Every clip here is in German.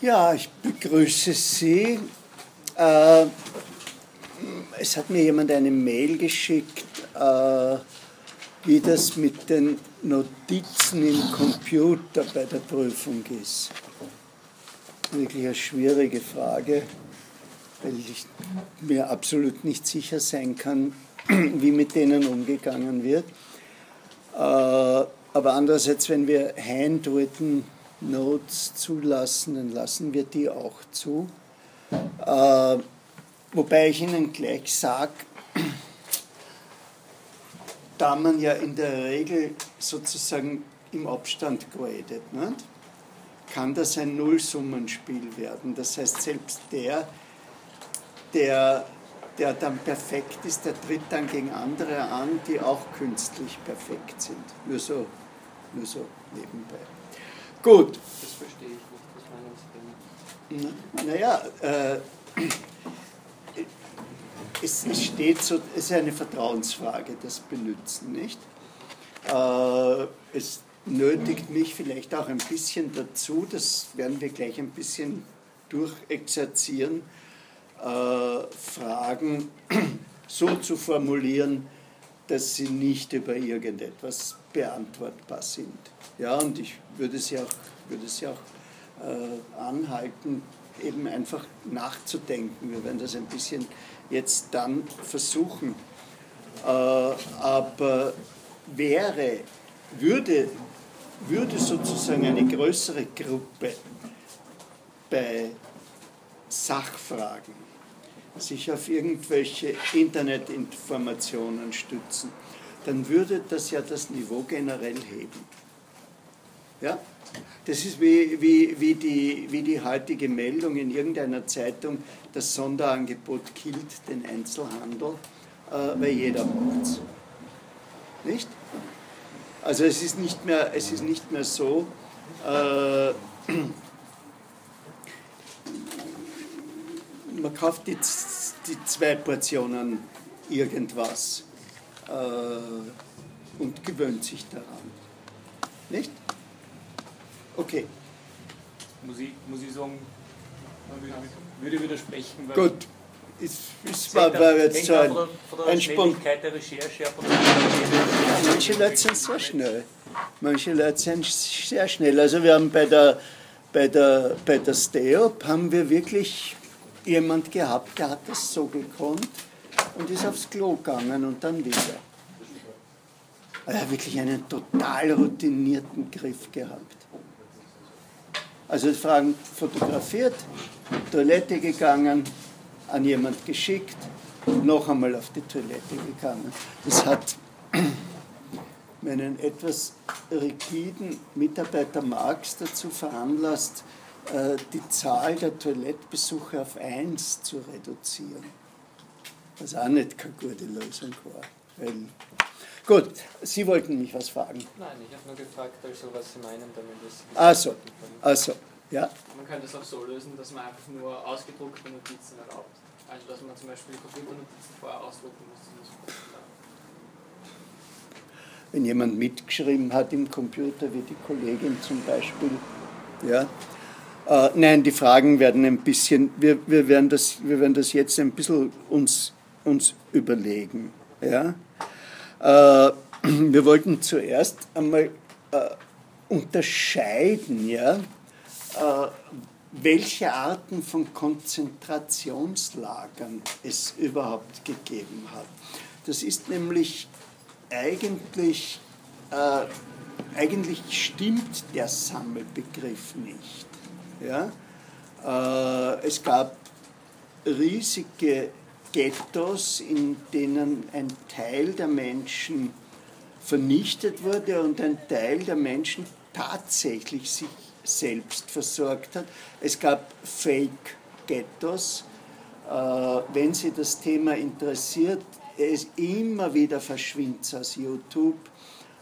Ja, ich begrüße Sie. Äh, es hat mir jemand eine Mail geschickt, äh, wie das mit den Notizen im Computer bei der Prüfung ist. Wirklich eine schwierige Frage, weil ich mir absolut nicht sicher sein kann, wie mit denen umgegangen wird. Äh, aber andererseits, wenn wir Handwritten Notes zulassen, dann lassen wir die auch zu. Äh, wobei ich Ihnen gleich sage, da man ja in der Regel sozusagen im Abstand gradet, nicht? kann das ein Nullsummenspiel werden. Das heißt, selbst der, der, der dann perfekt ist, der tritt dann gegen andere an, die auch künstlich perfekt sind. Nur so, nur so nebenbei. Gut. Das verstehe ich nicht. Sie Naja, äh, es, es, steht so, es ist eine Vertrauensfrage, das Benutzen, nicht? Äh, es nötigt mich vielleicht auch ein bisschen dazu, das werden wir gleich ein bisschen durchexerzieren, äh, Fragen so zu formulieren, dass sie nicht über irgendetwas beantwortbar sind. Ja, und ich würde sie auch, würde sie auch äh, anhalten, eben einfach nachzudenken. Wir werden das ein bisschen jetzt dann versuchen. Äh, aber wäre, würde, würde sozusagen eine größere Gruppe bei Sachfragen sich auf irgendwelche Internetinformationen stützen, dann würde das ja das Niveau generell heben. Ja? Das ist wie, wie, wie, die, wie die heutige Meldung in irgendeiner Zeitung, das Sonderangebot killt den Einzelhandel, äh, weil jeder macht es. Nicht? Also es ist nicht mehr, es ist nicht mehr so, äh, man kauft die, die zwei Portionen irgendwas äh, und gewöhnt sich daran. Nicht? Okay. Muss ich, muss ich sagen, würde widersprechen. Weil Gut. Es, es war, war jetzt so ein, ein Recherche Manche Leute sind sehr schnell. Manche Leute sind sehr schnell. Also wir haben bei der, bei der, bei der Steop haben wir wirklich jemand gehabt, der hat das so gekonnt und ist aufs Klo gegangen und dann wieder. Er hat wirklich einen total routinierten Griff gehabt. Also Fragen fotografiert, Toilette gegangen, an jemand geschickt, noch einmal auf die Toilette gegangen. Das hat meinen etwas rigiden Mitarbeiter Marx dazu veranlasst, äh, die Zahl der Toilettbesuche auf eins zu reduzieren. Was auch nicht keine gute Lösung war. Weil Gut, Sie wollten mich was fragen. Nein, ich habe nur gefragt, also, was Sie meinen damit. Also, also, ja. Man könnte es auch so lösen, dass man einfach nur ausgedruckte Notizen erlaubt. Also, dass man zum Beispiel Computernotizen vorher ausdrucken muss. Wenn jemand mitgeschrieben hat im Computer, wie die Kollegin zum Beispiel, ja. Äh, nein, die Fragen werden ein bisschen, wir, wir, werden, das, wir werden das jetzt ein bisschen uns, uns überlegen. Ja. Äh, wir wollten zuerst einmal äh, unterscheiden, ja, äh, welche Arten von Konzentrationslagern es überhaupt gegeben hat. Das ist nämlich eigentlich, äh, eigentlich stimmt der Sammelbegriff nicht. Ja? Äh, es gab riesige Ghettos, in denen ein Teil der Menschen vernichtet wurde und ein Teil der Menschen tatsächlich sich selbst versorgt hat. Es gab Fake-Ghettos. Äh, wenn Sie das Thema interessiert, es immer wieder verschwindet aus YouTube.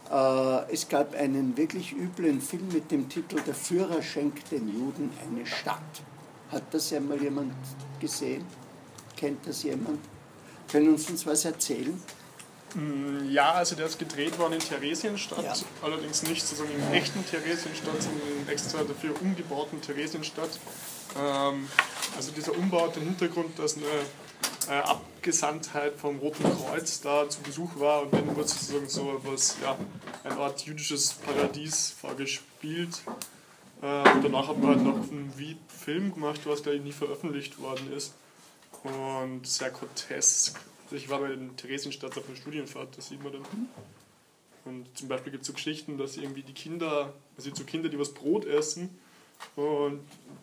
Äh, es gab einen wirklich üblen Film mit dem Titel Der Führer schenkt den Juden eine Stadt. Hat das einmal jemand gesehen? Kennt das jemand? Können uns uns was erzählen? Mm, ja, also der ist gedreht worden in Theresienstadt, ja. allerdings nicht sozusagen im echten Theresienstadt, sondern in extra dafür umgebauten Theresienstadt. Ähm, also dieser Umbau hat den Hintergrund, dass eine äh, Abgesandtheit vom Roten Kreuz da zu Besuch war und dann wurde sozusagen so etwas, ja, eine Art jüdisches Paradies vorgespielt. Äh, und danach hat man halt noch einen Film gemacht, was glaube ich nie veröffentlicht worden ist. Und sehr grotesk. Also ich war bei den Theresienstadt auf einer Studienfahrt, das sieht man dann. Und zum Beispiel gibt es so Geschichten, dass irgendwie die Kinder, also so Kinder, die was Brot essen, und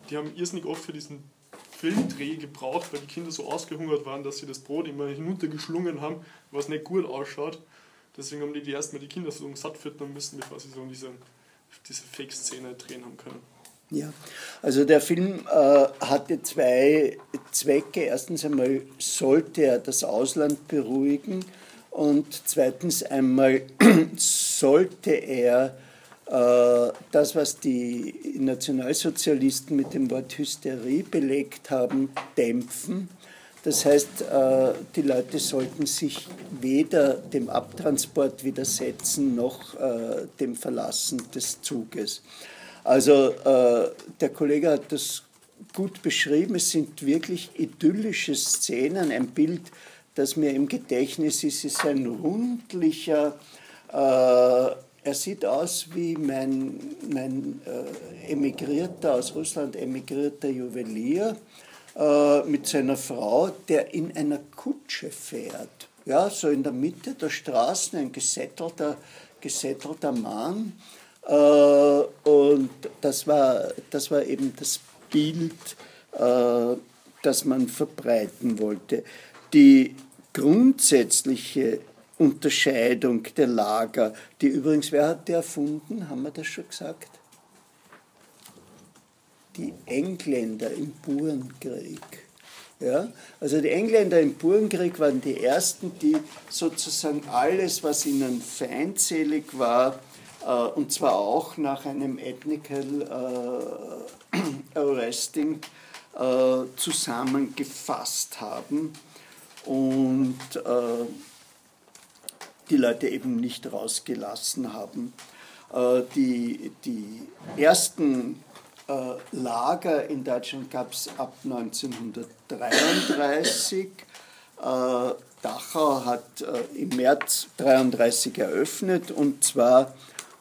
die haben irrsinnig oft für diesen Filmdreh gebraucht, weil die Kinder so ausgehungert waren, dass sie das Brot immer hinuntergeschlungen haben, was nicht gut ausschaut. Deswegen haben die, die erstmal die Kinder so satt füttern müssen, bevor sie so diese, diese Fake-Szene drehen haben können. Ja, also der Film äh, hatte zwei Zwecke. Erstens einmal sollte er das Ausland beruhigen und zweitens einmal sollte er äh, das, was die Nationalsozialisten mit dem Wort Hysterie belegt haben, dämpfen. Das heißt, äh, die Leute sollten sich weder dem Abtransport widersetzen noch äh, dem Verlassen des Zuges. Also äh, der Kollege hat das gut beschrieben. Es sind wirklich idyllische Szenen. Ein Bild, das mir im Gedächtnis ist, ist ein rundlicher, äh, er sieht aus wie mein, mein äh, emigrierter, aus Russland emigrierter Juwelier äh, mit seiner Frau, der in einer Kutsche fährt. Ja, so in der Mitte der Straße, ein gesättelter, gesättelter Mann. Äh, und das war, das war eben das Bild, äh, das man verbreiten wollte. Die grundsätzliche Unterscheidung der Lager, die übrigens, wer hat die erfunden? Haben wir das schon gesagt? Die Engländer im Burenkrieg. Ja? Also die Engländer im Burenkrieg waren die ersten, die sozusagen alles, was ihnen feindselig war, und zwar auch nach einem Ethnical äh, Arresting äh, zusammengefasst haben und äh, die Leute eben nicht rausgelassen haben. Äh, die, die ersten äh, Lager in Deutschland gab es ab 1933. Dachau hat im März 1933 eröffnet und zwar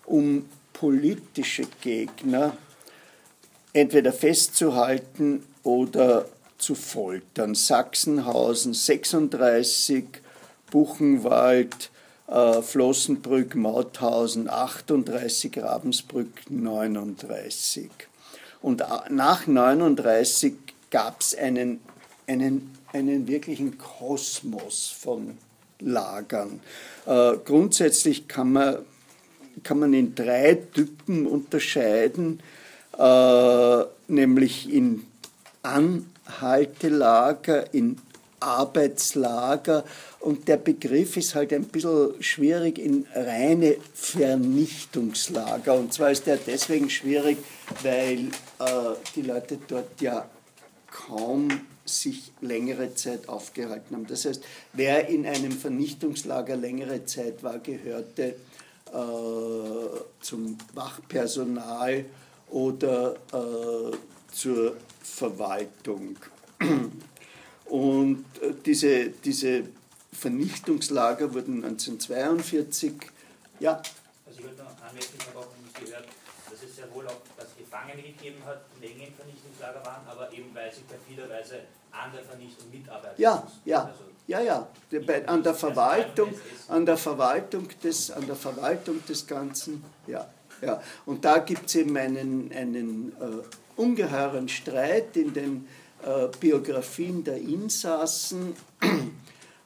um politische Gegner entweder festzuhalten oder zu foltern. Sachsenhausen 36, Buchenwald, äh, Flossenbrück, Mauthausen 38, Ravensbrück 39. Und nach 39 gab es einen, einen, einen wirklichen Kosmos von Lagern. Äh, grundsätzlich kann man kann man in drei Typen unterscheiden, äh, nämlich in Anhaltelager, in Arbeitslager und der Begriff ist halt ein bisschen schwierig in reine Vernichtungslager. Und zwar ist der deswegen schwierig, weil äh, die Leute dort ja kaum sich längere Zeit aufgehalten haben. Das heißt, wer in einem Vernichtungslager längere Zeit war, gehörte zum Wachpersonal oder äh, zur Verwaltung. Und äh, diese, diese Vernichtungslager wurden 1942, ja. Also ich würde noch anmerken, ich habe auch nicht gehört, dass es sehr wohl auch dass Gefangene gegeben hat, die länger im Vernichtungslager waren, aber eben weil sie perfiderweise an der Vernichtung mitarbeiten Ja, mussten. ja. Also ja, ja, an der Verwaltung, an der Verwaltung des, an der Verwaltung des Ganzen, ja, ja. Und da gibt es eben einen, einen äh, ungeheuren Streit in den äh, Biografien der Insassen.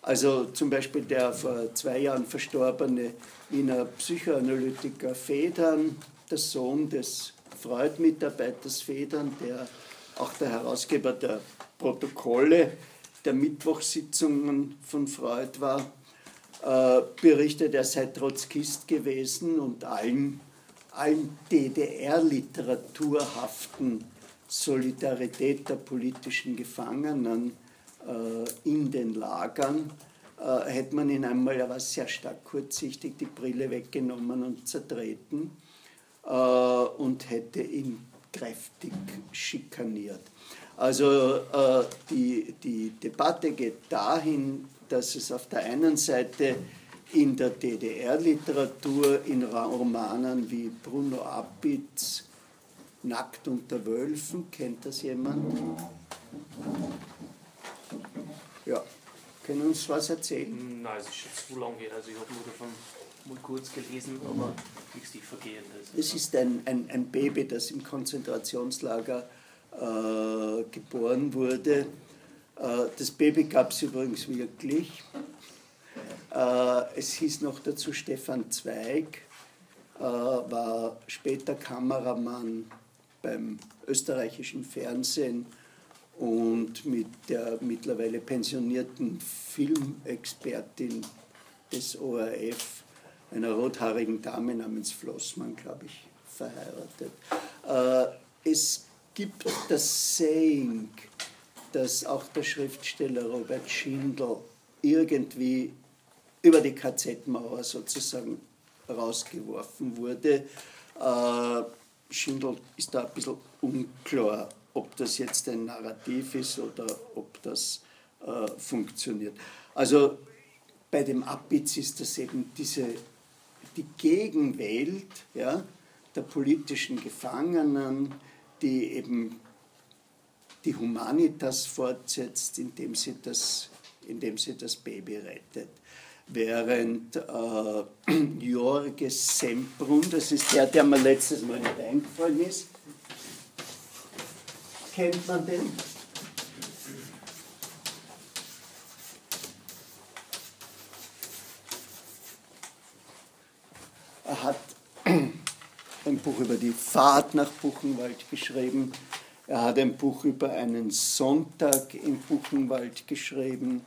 Also zum Beispiel der vor zwei Jahren verstorbene Wiener Psychoanalytiker Federn, der Sohn des Freud-Mitarbeiters Federn, der auch der Herausgeber der Protokolle der Mittwochssitzungen von Freud war, äh, berichtet, er sei Trotzkist gewesen und allen, allen DDR-literaturhaften Solidarität der politischen Gefangenen äh, in den Lagern äh, hätte man ihn einmal, er war sehr stark kurzsichtig, die Brille weggenommen und zertreten und hätte ihn kräftig schikaniert. Also äh, die, die Debatte geht dahin, dass es auf der einen Seite in der DDR-Literatur, in Romanen wie Bruno Appitz, Nackt unter Wölfen, kennt das jemand? Ja, können uns was erzählen? Nein, es ist schon zu lange her. Also ich habe nur davon mal kurz gelesen, aber nichts Vergehendes. Es ist ein, ein, ein Baby, das im Konzentrationslager äh, geboren wurde. Äh, das Baby gab es übrigens wirklich. Äh, es hieß noch dazu Stefan Zweig, äh, war später Kameramann beim österreichischen Fernsehen und mit der mittlerweile pensionierten Filmexpertin des ORF, einer rothaarigen Dame namens Flossmann, glaube ich, verheiratet. Äh, es gibt das Saying, dass auch der Schriftsteller Robert Schindel irgendwie über die KZ-Mauer sozusagen rausgeworfen wurde. Äh, Schindel ist da ein bisschen unklar, ob das jetzt ein Narrativ ist oder ob das äh, funktioniert. Also bei dem Abitz ist das eben diese, die Gegenwelt ja, der politischen Gefangenen, die eben die Humanitas fortsetzt, indem sie das, indem sie das Baby rettet während äh, Jorges Semprun, das ist der, der mir letztes Mal nicht eingefallen ist, kennt man den? Er hat ein Buch über die Fahrt nach Buchenwald geschrieben. Er hat ein Buch über einen Sonntag in Buchenwald geschrieben.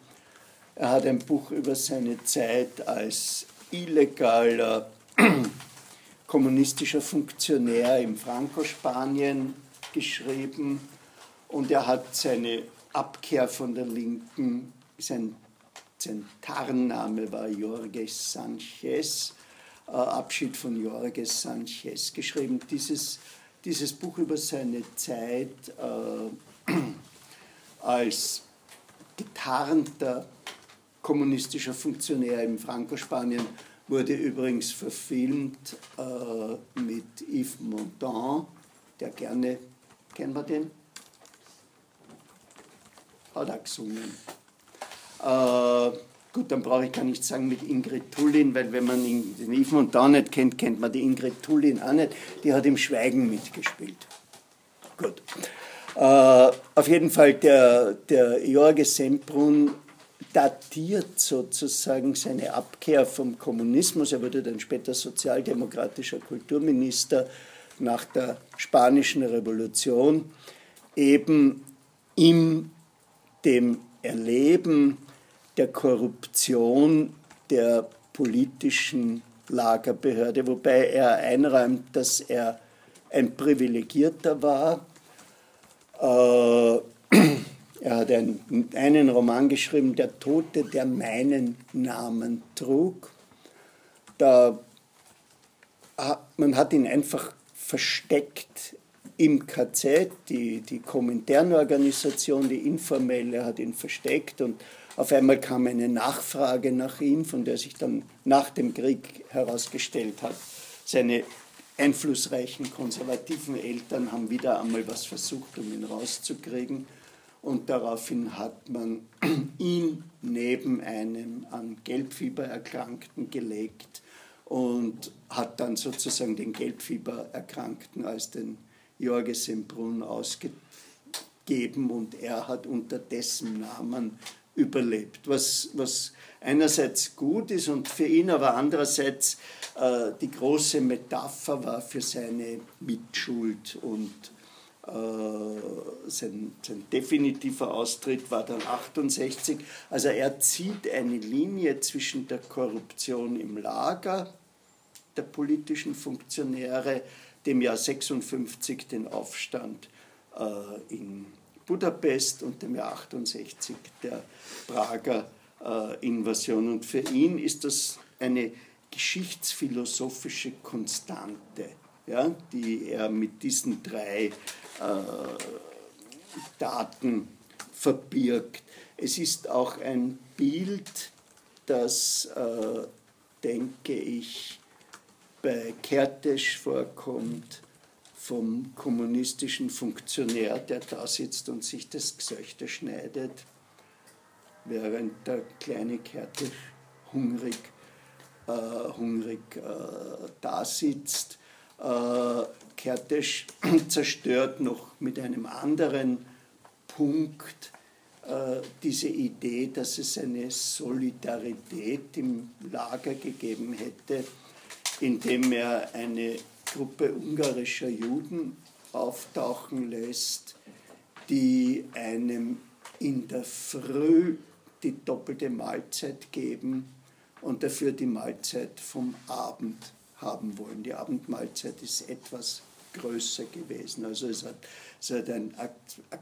Er hat ein Buch über seine Zeit als illegaler kommunistischer Funktionär im Franco-Spanien geschrieben und er hat seine Abkehr von der Linken, sein, sein Tarnname war Jorges Sanchez, Abschied von Jorges Sanchez geschrieben. Dieses, dieses Buch über seine Zeit äh, als getarnter kommunistischer Funktionär im Franco-Spanien, wurde übrigens verfilmt äh, mit Yves Montand, der gerne, kennen wir den? Hat er gesungen. Äh, gut, dann brauche ich gar nicht sagen mit Ingrid Tullin, weil wenn man den Yves Montand nicht kennt, kennt man die Ingrid Tullin auch nicht. Die hat im Schweigen mitgespielt. Gut. Äh, auf jeden Fall, der, der Jorge Semprun datiert sozusagen seine Abkehr vom Kommunismus. Er wurde dann später sozialdemokratischer Kulturminister nach der Spanischen Revolution, eben in dem Erleben der Korruption der politischen Lagerbehörde, wobei er einräumt, dass er ein Privilegierter war. Äh, er hat einen, Roman geschrieben, Der Tote, der meinen Namen trug. Da, man hat ihn einfach versteckt im KZ, die, die Komintern-Organisation, die informelle, hat ihn versteckt und auf einmal kam eine Nachfrage nach ihm, von der sich dann nach dem Krieg herausgestellt hat, seine einflussreichen konservativen Eltern haben wieder einmal was versucht, um ihn rauszukriegen. Und daraufhin hat man ihn neben einem an Gelbfieber Erkrankten gelegt und hat dann sozusagen den Gelbfieber Erkrankten als den Jorge Sembrun ausgegeben. Und er hat unter dessen Namen überlebt, was, was einerseits gut ist und für ihn, aber andererseits äh, die große Metapher war für seine Mitschuld und äh, sein, sein, definitiver Austritt war dann 68. Also er zieht eine Linie zwischen der Korruption im Lager der politischen Funktionäre, dem Jahr 56 den Aufstand äh, in Budapest und dem Jahr 68 der Prager äh, Invasion. Und für ihn ist das eine geschichtsphilosophische Konstante, ja, die er mit diesen drei äh, Daten verbirgt. Es ist auch ein Bild, das, äh, denke ich, bei Kertész vorkommt, vom kommunistischen Funktionär, der da sitzt und sich das Gesöchte schneidet, während der kleine Kertész hungrig, äh, hungrig äh, da sitzt. Äh, Kertész zerstört noch mit einem anderen Punkt äh, diese Idee, dass es eine Solidarität im Lager gegeben hätte, indem er eine Gruppe ungarischer Juden auftauchen lässt, die einem in der Früh die doppelte Mahlzeit geben und dafür die Mahlzeit vom Abend haben wollen. Die Abendmahlzeit ist etwas größer gewesen. Also es hat, es hat ein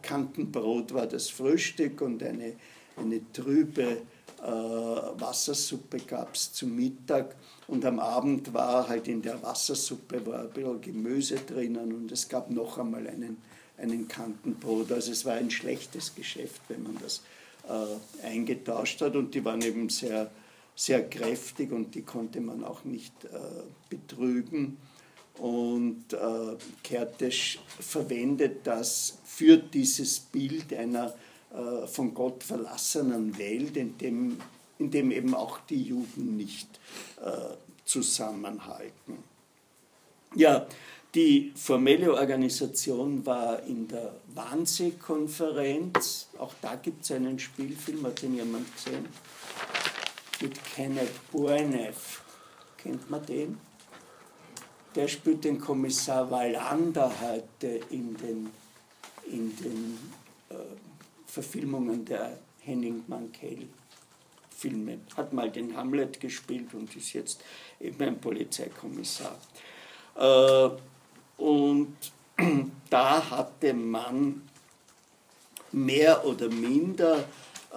Kantenbrot war das Frühstück und eine, eine trübe Wassersuppe gab es zum Mittag. Und am Abend war halt in der Wassersuppe war ein bisschen Gemüse drinnen und es gab noch einmal einen, einen Kantenbrot. Also es war ein schlechtes Geschäft, wenn man das äh, eingetauscht hat. Und die waren eben sehr, sehr kräftig und die konnte man auch nicht äh, betrügen. Und äh, Kertész verwendet das für dieses Bild einer äh, von Gott verlassenen Welt, in dem, in dem eben auch die Juden nicht äh, zusammenhalten. Ja, die formelle Organisation war in der Wannsee-Konferenz. Auch da gibt es einen Spielfilm, hat den jemand gesehen? Mit Kenneth Bornev. Kennt man den? der spielt den Kommissar Wallander heute in den, in den äh, Verfilmungen der Henning Mankell. Filme. Hat mal den Hamlet gespielt und ist jetzt eben ein Polizeikommissar. Äh, und da hatte man mehr oder minder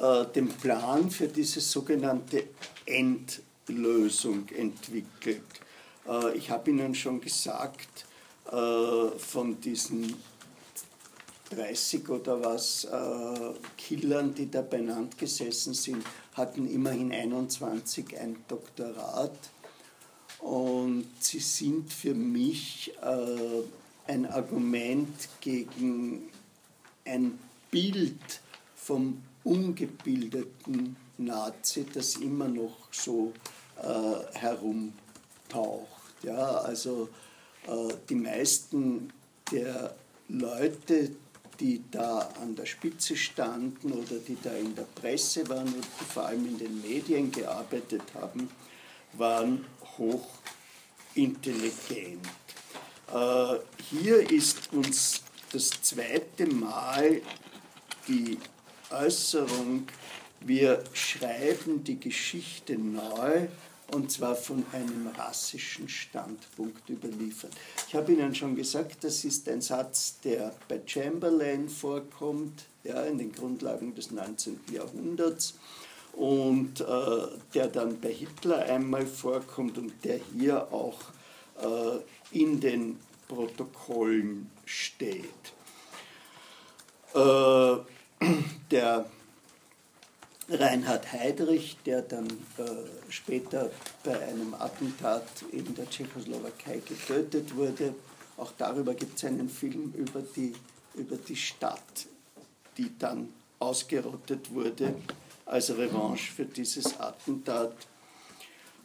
äh, den Plan für diese sogenannte Endlösung entwickelt. Äh, ich habe Ihnen schon gesagt, von diesen 30 oder was äh, Killern, die da benannt gesessen sind, hatten immerhin 21 ein Doktorat. Und sie sind für mich ein Argument gegen ein Bild vom ungebildeten Nazi, das immer noch so äh, herum auftaucht. Ja, also äh, die meisten der Leute, die da an der Spitze standen oder die da in der Presse waren und die vor allem in den Medien gearbeitet haben, waren hochintelligent. Äh, hier ist uns das zweite Mal die Äußerung, wir schreiben die Geschichte neu und zwar von einem rassischen Standpunkt überliefert. Ich habe Ihnen schon gesagt, das ist ein Satz, der bei Chamberlain vorkommt, ja, in den Grundlagen des 19. Jahrhunderts und äh, der dann bei Hitler einmal vorkommt und der hier auch äh, in den Protokollen steht. Äh, der Reinhard Heydrich, der dann äh, später bei einem Attentat in der Tschechoslowakei getötet wurde. Auch darüber gibt es einen Film über die, über die Stadt, die dann ausgerottet wurde als Revanche für dieses Attentat.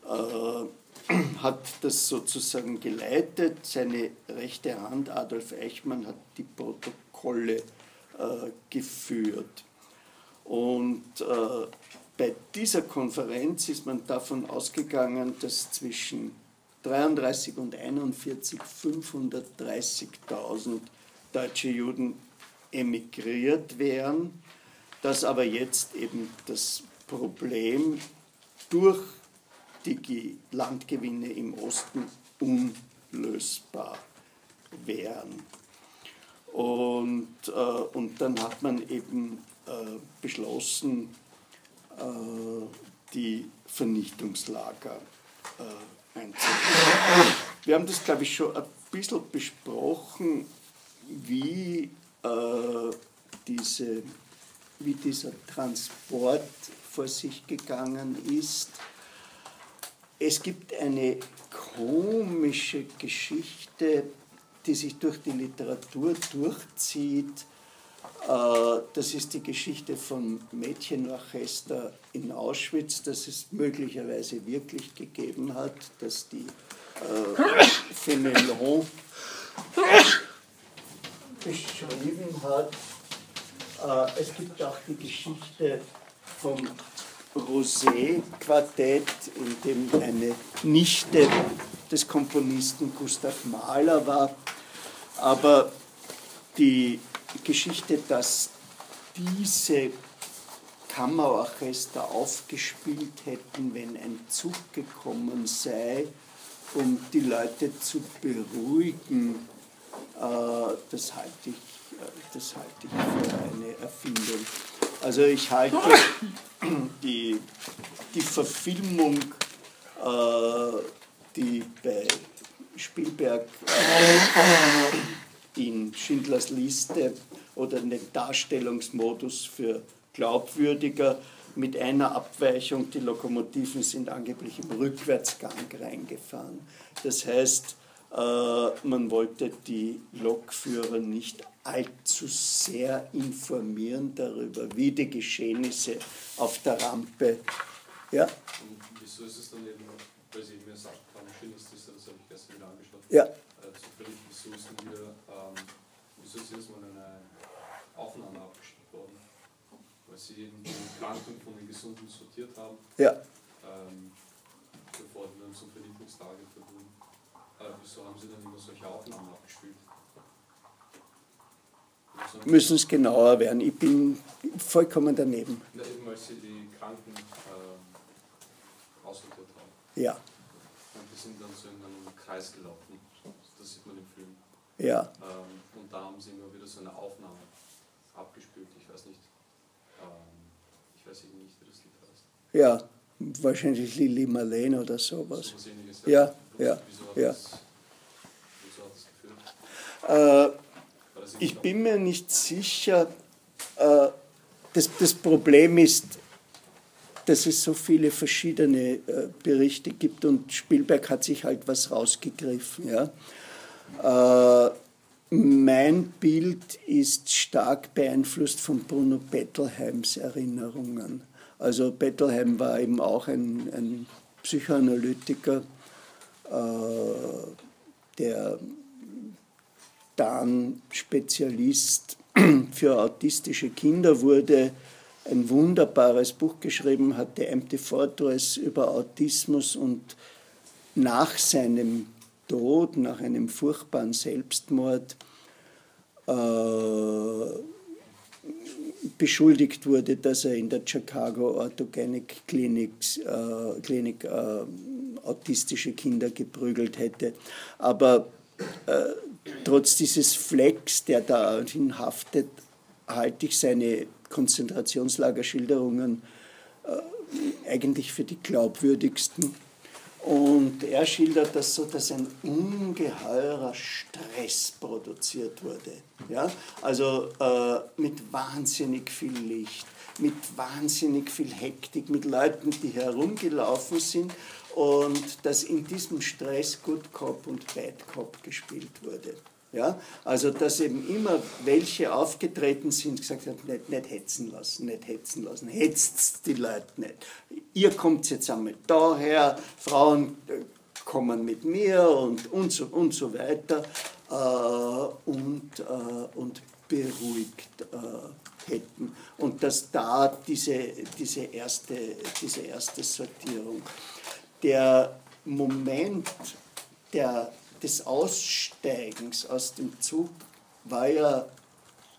Äh, hat das sozusagen geleitet. Seine rechte Hand, Adolf Eichmann, hat die Protokolle äh, geführt. Und äh, bei dieser Konferenz ist man davon ausgegangen, dass zwischen 33 und 41 530.000 deutsche Juden emigriert wären, dass aber jetzt eben das Problem durch die Landgewinne im Osten unlösbar wären. Und, äh, und dann hat man eben beschlossen, die Vernichtungslager äh, einzuführen. Wir haben das, glaube ich, schon ein bisschen besprochen, wie, äh, diese, wie dieser Transport vor sich gegangen ist. Es gibt eine komische Geschichte, die sich durch die Literatur durchzieht. Äh, das ist die Geschichte vom Mädchenorchester in Auschwitz, das es möglicherweise wirklich gegeben hat, dass die äh, Fenelon beschrieben hat. Äh, es gibt auch die Geschichte vom Rosé-Quartett, in dem eine Nichte des Komponisten Gustav Mahler war. Aber die Geschichte, dass diese Kammerorchester aufgespielt hätten, wenn ein Zug gekommen sei, um die Leute zu beruhigen, äh, das halte ich, äh, das halte ich für eine Erfindung. Also ich halte die, die Verfilmung, äh, die bei Spielberg in Schindlers Liste oder den Darstellungsmodus für glaubwürdiger mit einer Abweichung, die Lokomotiven sind angeblich im Rückwärtsgang reingefahren. Das heißt, äh, man wollte die Lokführer nicht allzu sehr informieren darüber, wie die Geschehnisse auf der Rampe. Ja? Und wieso ist es dann eben, weil Sie mir gesagt haben, Schindlers Liste, das habe ich gestern wieder angeschaut. Ja. Ist dann wieder, ähm, wieso ist jetzt mal eine Aufnahme abgeschickt worden? weil sie eben die Kranken von den Gesunden sortiert haben, ja. ähm, bevor die dann zum Vernichtungslager wurden. Äh, wieso haben sie dann immer solche Aufnahmen abgespielt? Müssen es genauer werden. Ich bin vollkommen daneben. Na, eben weil sie die Kranken äh, aussortiert haben. Ja. Und die sind dann so in einem Kreis gelaufen. Das sieht man im Film. Ja. Ähm, und da haben sie immer wieder so eine Aufnahme abgespielt. Ich weiß nicht, weiß eben nicht, wie das Lied heißt. Ja, wahrscheinlich Lili Marlene oder sowas. So ähnliches, ja, ja. ja, ja. Das, äh, ich bin mir nicht sicher, äh, das, das Problem ist, dass es so viele verschiedene äh, Berichte gibt und Spielberg hat sich halt was rausgegriffen. Ja. Äh, mein Bild ist stark beeinflusst von Bruno Bettelheims Erinnerungen. Also Bettelheim war eben auch ein, ein Psychoanalytiker, äh, der dann Spezialist für autistische Kinder wurde, ein wunderbares Buch geschrieben hat, der Empty Fortress über Autismus und nach seinem Tod, nach einem furchtbaren Selbstmord, äh, beschuldigt wurde, dass er in der Chicago Orthogenic Clinic, äh, Clinic äh, autistische Kinder geprügelt hätte. Aber äh, trotz dieses Flecks, der dahin haftet, halte ich seine Konzentrationslagerschilderungen äh, eigentlich für die glaubwürdigsten und er schildert das so, dass ein ungeheurer Stress produziert wurde. Ja? Also äh, mit wahnsinnig viel Licht, mit wahnsinnig viel Hektik, mit Leuten, die herumgelaufen sind und dass in diesem Stress Good Cop und Bad Cop gespielt wurde. Ja? Also, dass eben immer welche aufgetreten sind, gesagt haben, nicht, nicht hetzen lassen, nicht hetzen lassen, hetzt die Leute nicht. Ihr kommt jetzt einmal daher, Frauen äh, kommen mit mir und, und, so, und so weiter äh, und, äh, und beruhigt äh, hätten. Und dass da diese, diese, erste, diese erste Sortierung, der Moment der des Aussteigens aus dem Zug war ja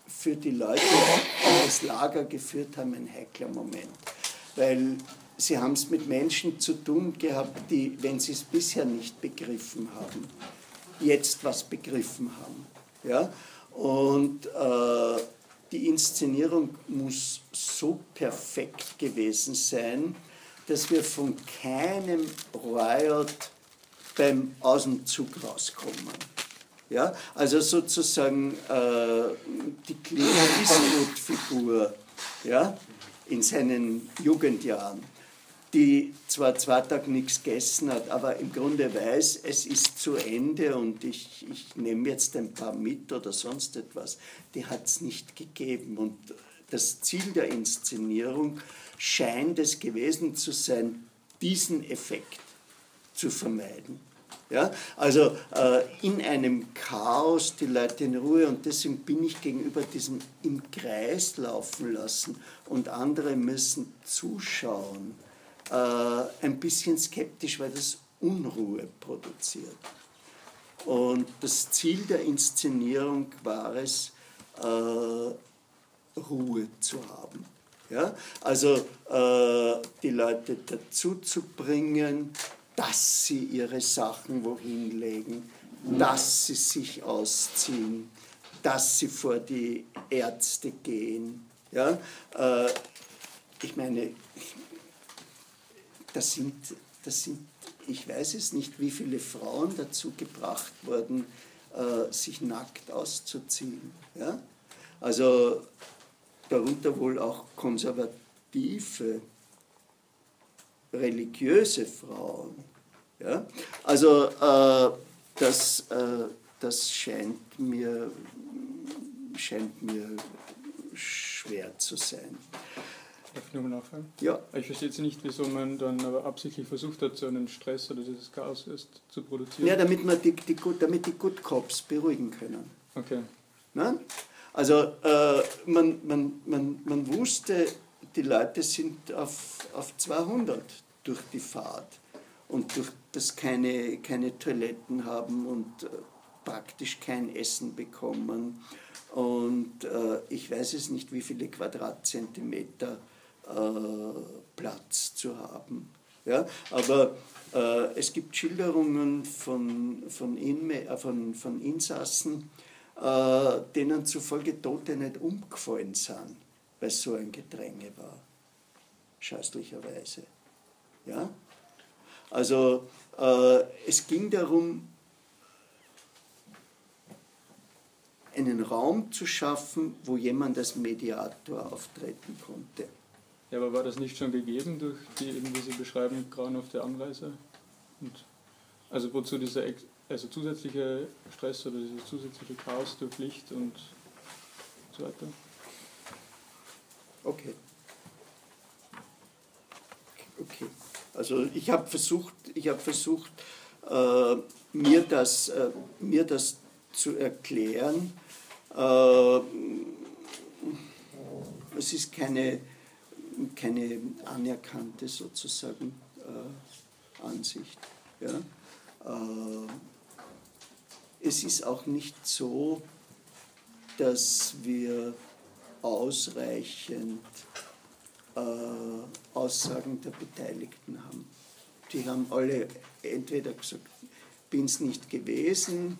für die Leute, die das Lager geführt haben, ein heikler Moment. Weil sie haben es mit Menschen zu tun gehabt, die, wenn sie es bisher nicht begriffen haben, jetzt was begriffen haben. Ja? Und äh, die Inszenierung muss so perfekt gewesen sein, dass wir von keinem Riot beim Außenzug rauskommen. Ja, also sozusagen äh, die Clint Eastwood-Figur ja, in seinen Jugendjahren, die zwar zwei Tage nichts gegessen hat, aber im Grunde weiß, es ist zu Ende und ich, ich nehme jetzt ein paar mit oder sonst etwas, die hat es nicht gegeben. Und das Ziel der Inszenierung scheint es gewesen zu sein, diesen Effekt zu vermeiden. Ja? Also äh, in einem Chaos die Leute in Ruhe und deswegen bin ich gegenüber diesem im Kreis laufen lassen und andere müssen zuschauen äh, ein bisschen skeptisch, weil das Unruhe produziert. Und das Ziel der Inszenierung war es, äh, Ruhe zu haben. Ja? Also äh, die Leute dazu zu bringen, dass sie ihre Sachen wohin legen, dass sie sich ausziehen, dass sie vor die Ärzte gehen. Ja? Äh, ich meine, das sind, das sind, ich weiß es nicht, wie viele Frauen dazu gebracht wurden, äh, sich nackt auszuziehen. Ja? Also darunter wohl auch konservative religiöse Frauen. Ja? Also äh, das, äh, das scheint, mir, scheint mir schwer zu sein. Darf ich nochmal nachfragen? Ja. Ich verstehe jetzt nicht, wieso man dann aber absichtlich versucht hat, so einen Stress oder dieses Chaos erst zu produzieren. Ja, damit, man die, die, damit die Good Cops beruhigen können. Okay. Ne? Also äh, man, man, man, man wusste, die Leute sind auf, auf 200 durch die Fahrt und durch das keine, keine Toiletten haben und äh, praktisch kein Essen bekommen. Und äh, ich weiß es nicht, wie viele Quadratzentimeter äh, Platz zu haben. Ja? Aber äh, es gibt Schilderungen von, von, Inme, äh, von, von Insassen, denen zufolge Tote nicht umgefallen sind, weil so ein Gedränge war, scheußlicherweise. Ja? Also äh, es ging darum, einen Raum zu schaffen, wo jemand als Mediator auftreten konnte. Ja, aber war das nicht schon gegeben durch die, eben wie Sie beschreiben, grauenhafte Anreise? Und also wozu dieser also zusätzliche Stress oder dieses zusätzliche Chaos durch Licht und so weiter? Okay. Okay. Also ich habe versucht, ich habe versucht, äh, mir, das, äh, mir das zu erklären. Äh, es ist keine, keine anerkannte sozusagen äh, Ansicht. Ja? Äh, es ist auch nicht so, dass wir ausreichend äh, Aussagen der Beteiligten haben. Die haben alle entweder gesagt, bin es nicht gewesen,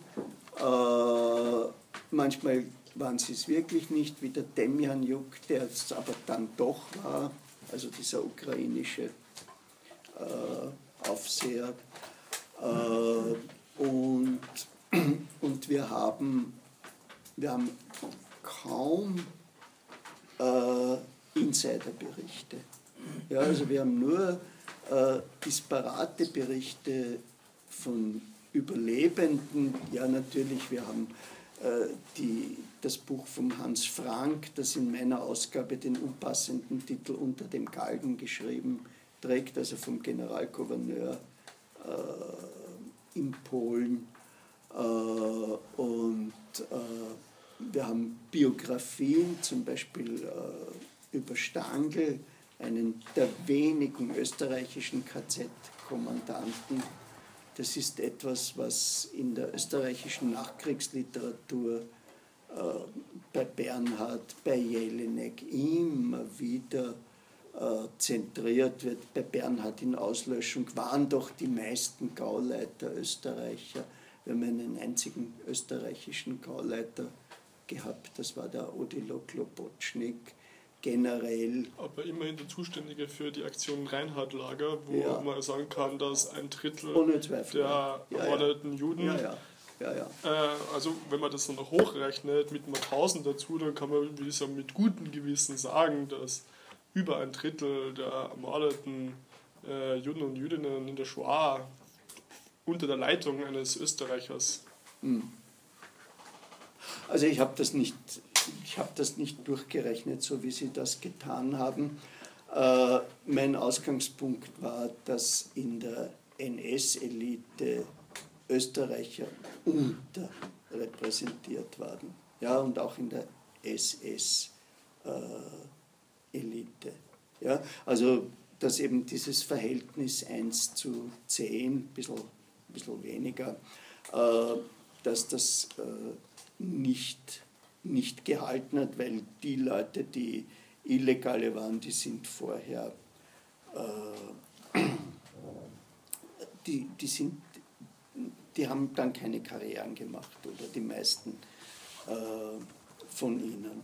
äh, manchmal waren sie es wirklich nicht, wie der Demjan Juk, der es aber dann doch war, also dieser ukrainische äh, Aufseher. Äh, und, und wir haben, wir haben kaum äh, Insiderberichte. Ja, also wir haben nur äh, disparate Berichte von Überlebenden. Ja, natürlich, wir haben äh, die, das Buch von Hans Frank, das in meiner Ausgabe den unpassenden Titel Unter dem Galgen geschrieben trägt, also vom Generalgouverneur äh, in Polen. Äh, und wir haben Biografien, zum Beispiel äh, über Stangl, einen der wenigen österreichischen KZ-Kommandanten. Das ist etwas, was in der österreichischen Nachkriegsliteratur äh, bei Bernhard, bei Jelinek immer wieder äh, zentriert wird. Bei Bernhard in Auslöschung waren doch die meisten Gauleiter Österreicher. Wir haben einen einzigen österreichischen Gauleiter gehabt. Das war der Odilo Klobotschnik generell. Aber immerhin der Zuständige für die Aktion Reinhard Lager, wo Ja. man sagen kann, dass ein Drittel Zweifel. der ermordeten Juden Ja, ja. ja. Äh, also wenn man das dann noch hochrechnet mit mal 1000 dazu, dann kann man ich sagen, mit gutem Gewissen sagen, dass über ein Drittel der ermordeten äh, Juden und Jüdinnen in der Shoah unter der Leitung eines Österreichers. Also ich habe das nicht, ich habe das nicht durchgerechnet, so wie Sie das getan haben. Äh, mein Ausgangspunkt war, dass in der NS-Elite Österreicher unterrepräsentiert waren. Ja, und auch in der SS-Elite. ja, also dass eben dieses Verhältnis 1 zu 10, ein bisschen, bisschen weniger, äh, dass das äh, nicht, nicht gehalten hat, weil die Leute, die Illegale waren, die sind vorher, äh, die, die, sind, die haben dann keine Karrieren gemacht oder die meisten äh, von ihnen.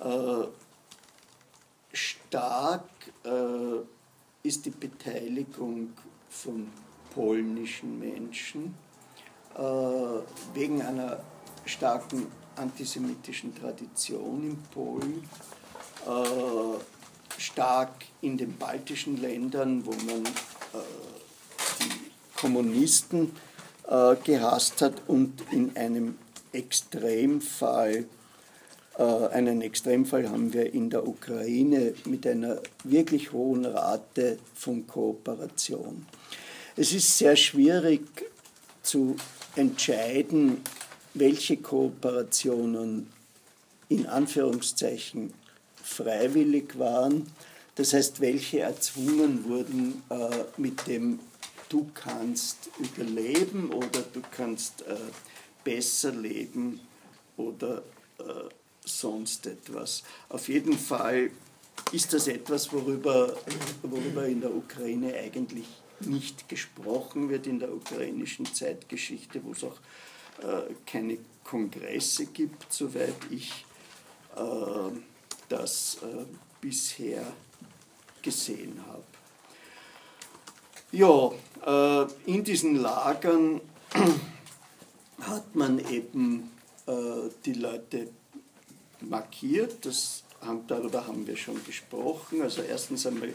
Äh, stark äh, ist die Beteiligung von polnischen Menschen äh, wegen einer starken antisemitischen Tradition in Polen, äh, stark in den baltischen Ländern, wo man äh, die Kommunisten äh, gehasst hat und in einem Extremfall, äh, einen Extremfall haben wir in der Ukraine mit einer wirklich hohen Rate von Kooperation. Es ist sehr schwierig zu entscheiden, welche Kooperationen in Anführungszeichen freiwillig waren, das heißt, welche erzwungen wurden äh, mit dem du kannst überleben oder du kannst äh, besser leben oder äh, sonst etwas. Auf jeden Fall ist das etwas, worüber, worüber in der Ukraine eigentlich nicht gesprochen wird, in der ukrainischen Zeitgeschichte, wo es auch keine Kongresse gibt, soweit ich äh, das äh, bisher gesehen habe. Ja, äh, in diesen Lagern hat man eben äh, die Leute markiert, das darüber haben wir schon gesprochen. Also erstens einmal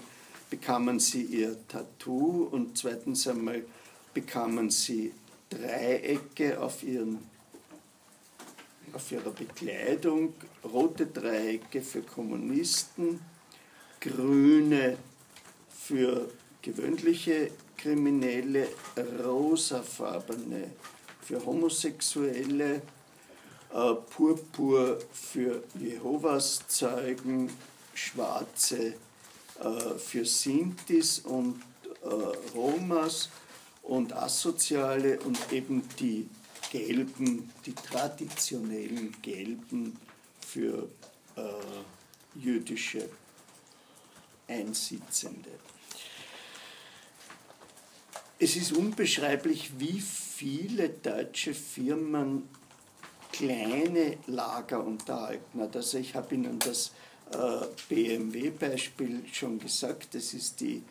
bekamen sie ihr Tattoo und zweitens einmal bekamen sie Dreiecke auf, ihren, auf ihrer Bekleidung, rote Dreiecke für Kommunisten, grüne für gewöhnliche Kriminelle, rosafarbene für Homosexuelle, äh, Purpur für Jehovas Zeugen, schwarze äh, für Sintis und äh, Romas und Asoziale und eben die gelben, die traditionellen gelben für äh, jüdische Einsitzende. Es ist unbeschreiblich, wie viele deutsche Firmen kleine Lager unterhalten hat. Also ich habe Ihnen das äh, BMW-Beispiel schon gesagt, das ist die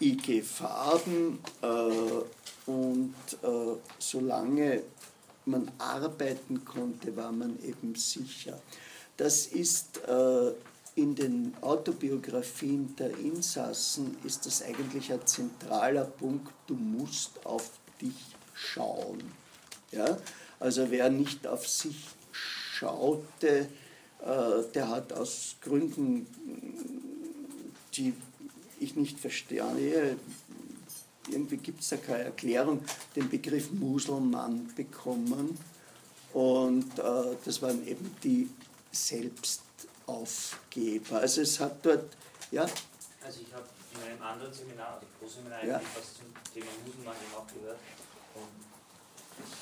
IG Farben äh, und äh, solange man arbeiten konnte, war man eben sicher. Das ist äh, in den Autobiografien der Insassen ist das eigentlich ein zentraler Punkt, du musst auf dich schauen. Ja? Also wer nicht auf sich schaute, äh, der hat aus Gründen, die ich nicht verstehe, irgendwie gibt es da keine Erklärung, den Begriff Muselmann bekommen. Und äh, das waren eben die Selbstaufgeber. Also es hat dort, ja, Also ich habe in einem anderen Seminar, also Pro-Seminar, Ja. eigentlich was zum Thema Muselmann eben auch gehört. Und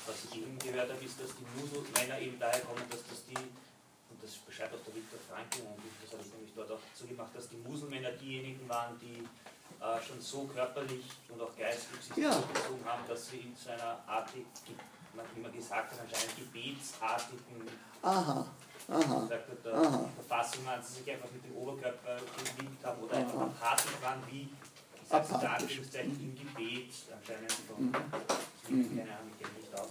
was ich eben gehört habe, ist, dass die Muselmänner eben daher kommen, dass das die, das beschreibt auch der Viktor Frankl, und das habe ich nämlich dort auch dazu gemacht, dass die Muselmänner diejenigen waren, die äh, schon so körperlich und auch geistig sich Ja. zurückgezogen haben, dass sie in so einer Art man immer gesagt hat, anscheinend gebetsartigen Aha, aha. gesagt hat, der Aha. Verfassung, wenn sie sich einfach mit dem Oberkörper gewinkt haben oder einfach apathisch waren, wie, ich sag's unter Apathisch. Anführungszeichen, im Gebet anscheinend von, Mhm. keine Ahnung, ich kenne nicht aus.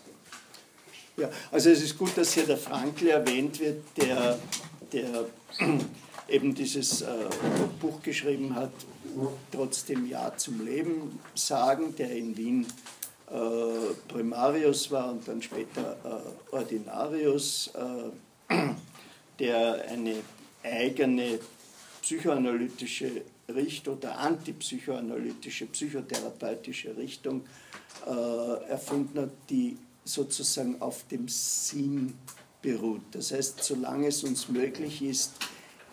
Ja, also es ist gut, dass hier der Frankl erwähnt wird, der, der eben dieses äh, Buch geschrieben hat, trotzdem Ja zum Leben sagen, der in Wien äh, Primarius war und dann später äh, Ordinarius, äh, der eine eigene psychoanalytische Richtung oder antipsychoanalytische, psychotherapeutische Richtung äh, erfunden hat, die sozusagen auf dem Sinn beruht. Das heißt, solange es uns möglich ist,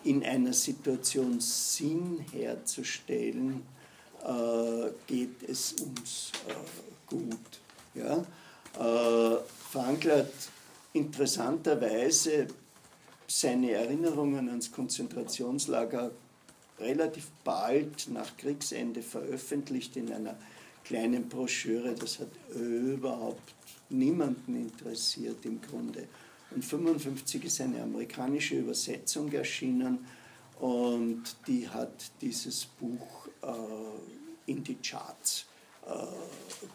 in einer Situation Sinn herzustellen, äh, geht es uns äh, gut. Ja? Äh, Frankl hat interessanterweise seine Erinnerungen ans Konzentrationslager relativ bald nach Kriegsende veröffentlicht in einer kleinen Broschüre. Das hat überhaupt niemanden interessiert im Grunde. Und 1955 ist eine amerikanische Übersetzung erschienen und die hat dieses Buch äh, in die Charts äh,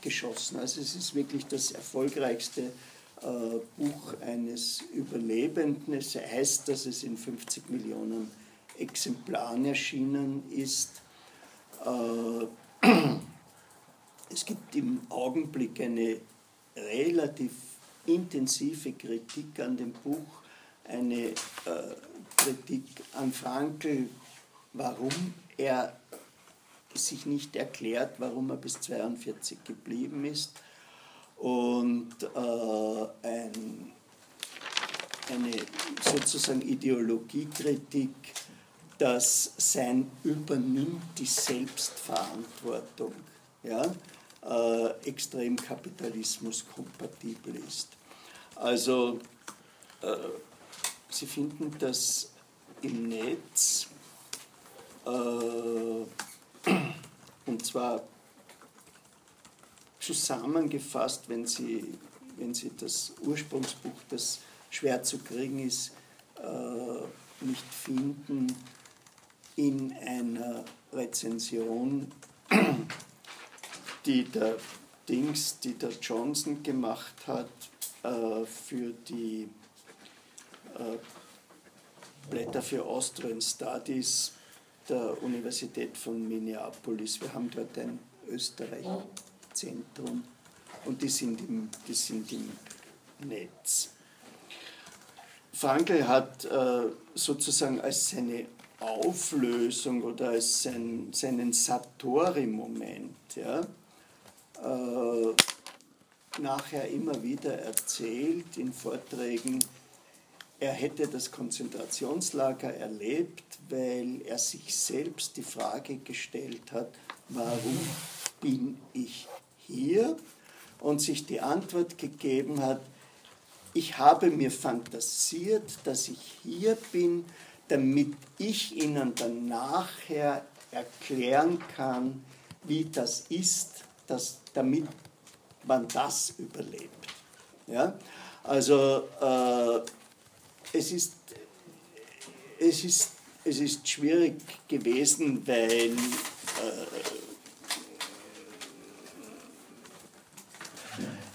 geschossen. Also es ist wirklich das erfolgreichste äh, Buch eines Überlebenden. Es heißt, dass es in 50 Millionen Exemplaren erschienen ist. Äh, es gibt im Augenblick eine relativ intensive Kritik an dem Buch, eine äh, Kritik an Frankl, warum er sich nicht erklärt, warum er bis 42 geblieben ist und äh, ein, eine sozusagen Ideologiekritik, dass sein übernimmt die Selbstverantwortung. Ja? Äh, extrem kapitalismuskompatibel ist. Also äh, Sie finden das im Netz äh, und zwar zusammengefasst, wenn Sie, wenn Sie das Ursprungsbuch, das schwer zu kriegen ist, äh, nicht finden, in einer Rezension die der Dings, die der Johnson gemacht hat äh, für die äh, Blätter für Austrian Studies der Universität von Minneapolis. Wir haben dort ein Österreich-Zentrum und die sind, im, die sind im Netz. Frankl hat äh, sozusagen als seine Auflösung oder als sein, seinen Satori-Moment ja, äh, nachher immer wieder erzählt in Vorträgen, er hätte das Konzentrationslager erlebt, weil er sich selbst die Frage gestellt hat, warum bin ich hier? Und sich die Antwort gegeben hat, ich habe mir fantasiert, dass ich hier bin, damit ich Ihnen dann nachher erklären kann, wie das ist, dass, damit man das überlebt. Ja? Also äh, es, ist, es, ist, es ist schwierig gewesen, weil äh,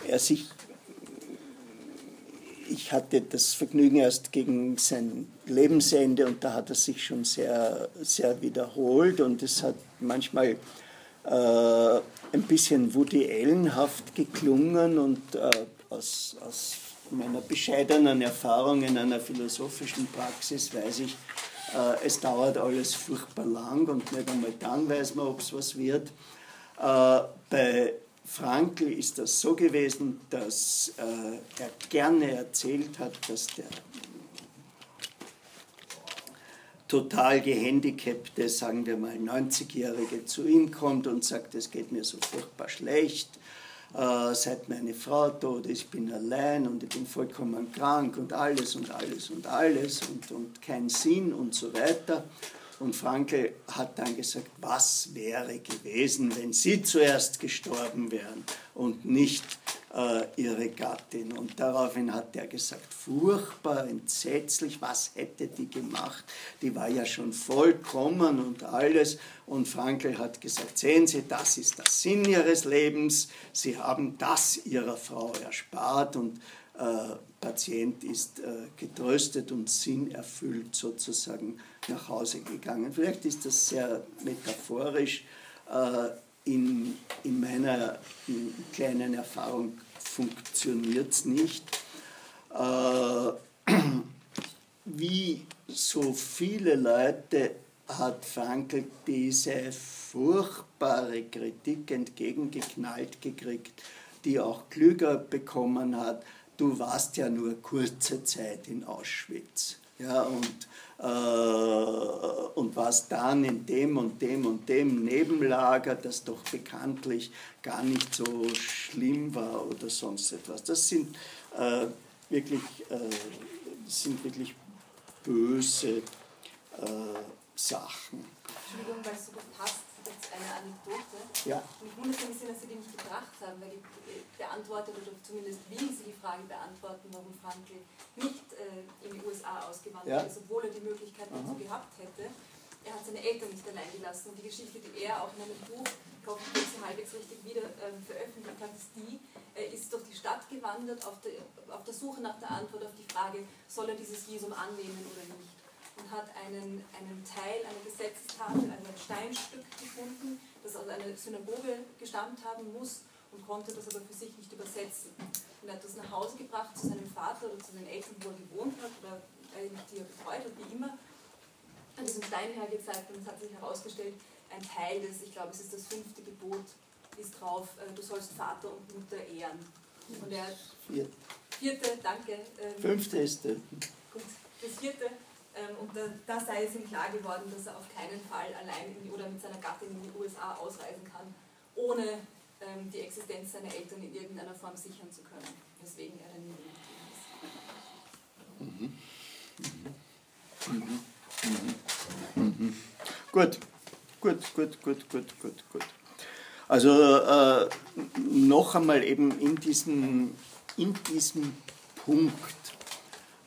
er sich ich hatte das Vergnügen erst gegen sein Lebensende und da hat er sich schon sehr, sehr wiederholt und es hat manchmal äh, ein bisschen Woody Allenhaft geklungen und äh, aus, aus meiner bescheidenen Erfahrung in einer philosophischen Praxis weiß ich, äh, es dauert alles furchtbar lang und nicht einmal dann weiß man, ob es was wird. Äh, bei Frankl ist das so gewesen, dass äh, er gerne erzählt hat, dass der total gehandicapte, sagen wir mal 90-Jährige zu ihm kommt und sagt, es geht mir so furchtbar schlecht, äh, seit meine Frau tot ist, ich bin allein und ich bin vollkommen krank und alles und alles und alles und, und kein Sinn und so weiter. Und Frankl hat dann gesagt, was wäre gewesen, wenn sie zuerst gestorben wären und nicht äh, ihre Gattin. Und daraufhin hat er gesagt, furchtbar, entsetzlich, was hätte die gemacht? Die war ja schon vollkommen und alles. Und Frankl hat gesagt, sehen Sie, das ist der Sinn Ihres Lebens. Sie haben das Ihrer Frau erspart und äh, Patient ist äh, getröstet und sinnerfüllt sozusagen nach Hause gegangen. Vielleicht ist das sehr metaphorisch. Äh, in, in meiner in kleinen Erfahrung funktioniert es nicht. Äh, wie so viele Leute hat Frankl diese furchtbare Kritik entgegengeknallt gekriegt, die auch Klüger bekommen hat. Du warst ja nur kurze Zeit in Auschwitz. Ja, und, äh, und warst dann in dem und dem und dem Nebenlager, das doch bekanntlich gar nicht so schlimm war oder sonst etwas. Das sind äh, wirklich, äh, sind wirklich böse äh, Sachen. Entschuldigung, weil es so gut passt, jetzt eine Anekdote. Ja. Mich wundert ein bisschen, dass Sie die nicht gebracht haben, weil die beantwortet oder zumindest will sie die Frage beantworten, warum Frankl nicht äh, in die USA ausgewandert Ja. ist, obwohl er die Möglichkeit dazu gehabt hätte. Er hat seine Eltern nicht allein gelassen und die Geschichte, die er auch in einem Buch, ich hoffe, ich sie halbwegs richtig wieder ähm, veröffentlicht hat, ist die, er ist durch die Stadt gewandert auf der, auf der Suche nach der Antwort auf die Frage, soll er dieses Visum annehmen oder nicht und hat einen, einen Teil einer Gesetzestafel, also ein Steinstück gefunden, das aus einer Synagoge gestammt haben muss und konnte das aber für sich nicht übersetzen. Und er hat das nach Hause gebracht zu seinem Vater oder zu den Eltern, wo er gewohnt hat oder eigentlich die er betreut hat, wie immer, an diesem Stein hergezeigt und es hat sich herausgestellt, ein Teil des, ich glaube es ist das fünfte Gebot, ist drauf, äh, du sollst Vater und Mutter ehren. Und er Vier, vierte, danke, ähm, fünfte ist der. Gut, das vierte, und da, da sei es ihm klar geworden, dass er auf keinen Fall allein in oder mit seiner Gattin in die USA ausreisen kann, ohne ähm, die Existenz seiner Eltern in irgendeiner Form sichern zu können, weswegen er dann in die geblieben ist. Gut, gut, gut, gut, gut, gut, gut. Also äh, noch einmal eben in diesem, in diesem Punkt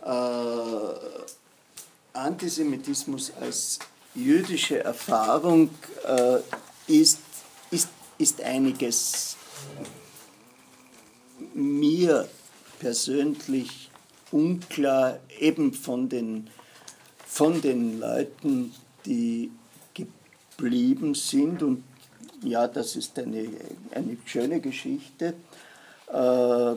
äh, Antisemitismus als jüdische Erfahrung äh, ist, ist, ist einiges mir persönlich unklar, eben von den, von den Leuten, die geblieben sind. Und ja, das ist eine, eine schöne Geschichte. Äh, ja.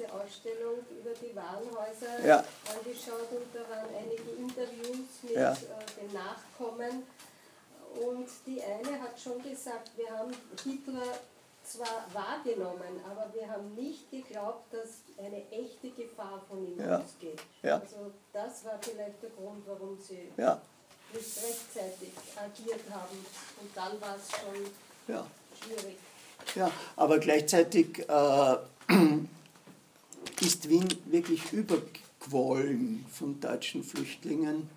Diese Ausstellung über die Warenhäuser Ja. angeschaut und da waren einige Interviews mit Ja. äh, den Nachkommen. Und die eine hat schon gesagt, wir haben Hitler zwar wahrgenommen, aber wir haben nicht geglaubt, dass eine echte Gefahr von ihm Ja. ausgeht. Ja. Also das war vielleicht der Grund, warum sie Ja, nicht rechtzeitig agiert haben. Und dann war es schon schwierig. Ja, aber gleichzeitig äh, ist Wien wirklich überquollen von deutschen Flüchtlingen,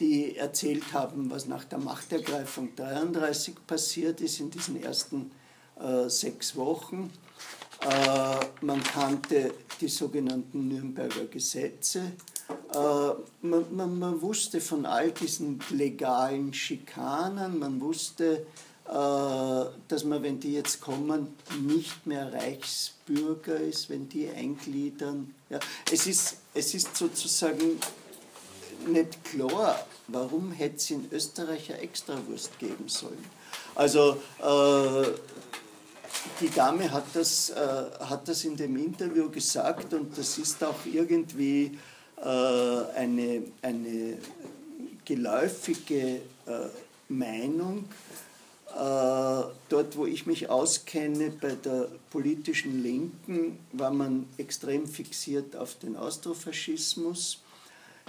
die erzählt haben, was nach der Machtergreifung 1933 passiert ist in diesen ersten äh, sechs Wochen. Äh, man kannte die sogenannten Nürnberger Gesetze. Äh, man, man, man wusste von all diesen legalen Schikanen, man wusste, dass man, wenn die jetzt kommen, nicht mehr Reichsbürger ist, wenn die eingliedern. Ja, es, ist, es ist sozusagen nicht klar, warum hätte es in Österreich eine Extrawurst geben sollen. Also äh, die Dame hat das, äh, hat das in dem Interview gesagt und das ist auch irgendwie äh, eine, eine geläufige äh, Meinung. Äh, dort, wo ich mich auskenne, bei der politischen Linken, war man extrem fixiert auf den Austrofaschismus.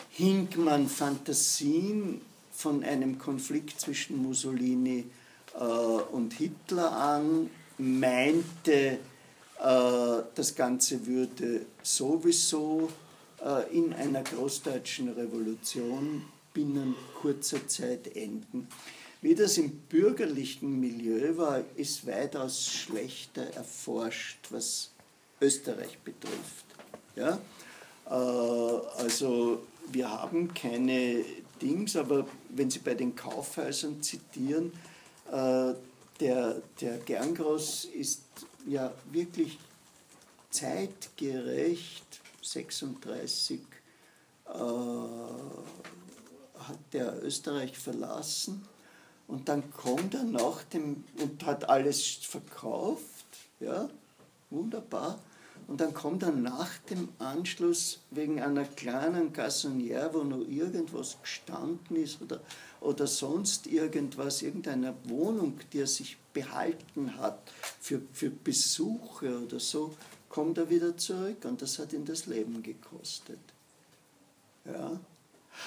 Hing man Fantasien von einem Konflikt zwischen Mussolini äh, und Hitler an, meinte, äh, das Ganze würde sowieso äh, in einer großdeutschen Revolution binnen kurzer Zeit enden. Wie das im bürgerlichen Milieu war, ist weitaus schlechter erforscht, was Österreich betrifft. Ja? Äh, also wir haben keine Dings, aber wenn Sie bei den Kaufhäusern zitieren, äh, der, der Gerngross ist ja wirklich zeitgerecht, 36 äh, hat der Österreich verlassen und dann kommt er nach dem und hat alles verkauft, ja, wunderbar. Und dann kommt er nach dem Anschluss wegen einer kleinen Gassonière, wo noch irgendwas gestanden ist oder, oder sonst irgendwas, irgendeiner Wohnung, die er sich behalten hat für, für Besuche oder so, kommt er wieder zurück und das hat ihn das Leben gekostet. Ja?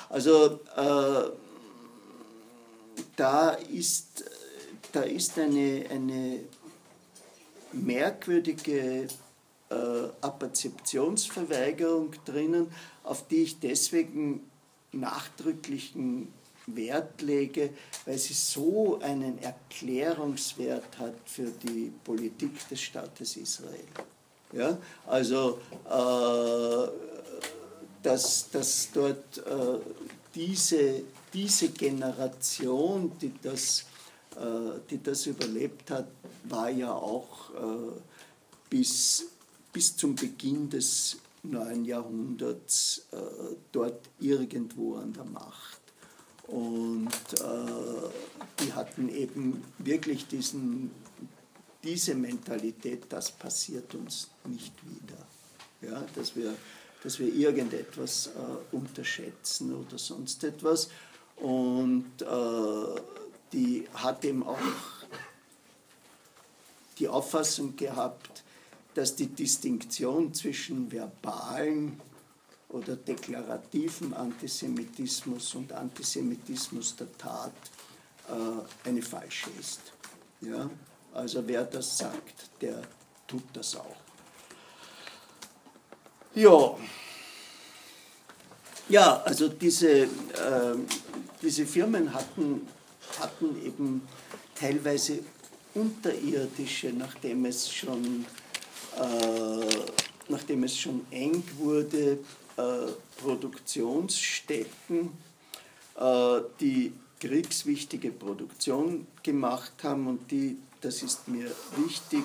Also äh, da ist, da ist eine, eine merkwürdige äh, Apperzeptionsverweigerung drinnen, auf die ich deswegen nachdrücklichen Wert lege, weil sie so einen Erklärungswert hat für die Politik des Staates Israel. Ja? Also, äh, dass, dass dort äh, diese, diese Generation, die das, äh, die das überlebt hat, war ja auch äh, bis bis zum Beginn des neuen Jahrhunderts äh, dort irgendwo an der Macht. Und die hatten eben wirklich diesen, diese Mentalität, das passiert uns nicht wieder. Ja, dass, wir, dass wir irgendetwas äh, unterschätzen oder sonst etwas. Und äh, die hat eben auch die Auffassung gehabt, dass die Distinktion zwischen verbalen oder deklarativen Antisemitismus und Antisemitismus der Tat äh, eine falsche ist. Ja? Also wer das sagt, der tut das auch. Ja, ja also diese, äh, diese Firmen hatten, hatten eben teilweise unterirdische, nachdem es schon äh, nachdem es schon eng wurde, äh, Produktionsstätten, äh, die kriegswichtige Produktion gemacht haben und die, das ist mir wichtig,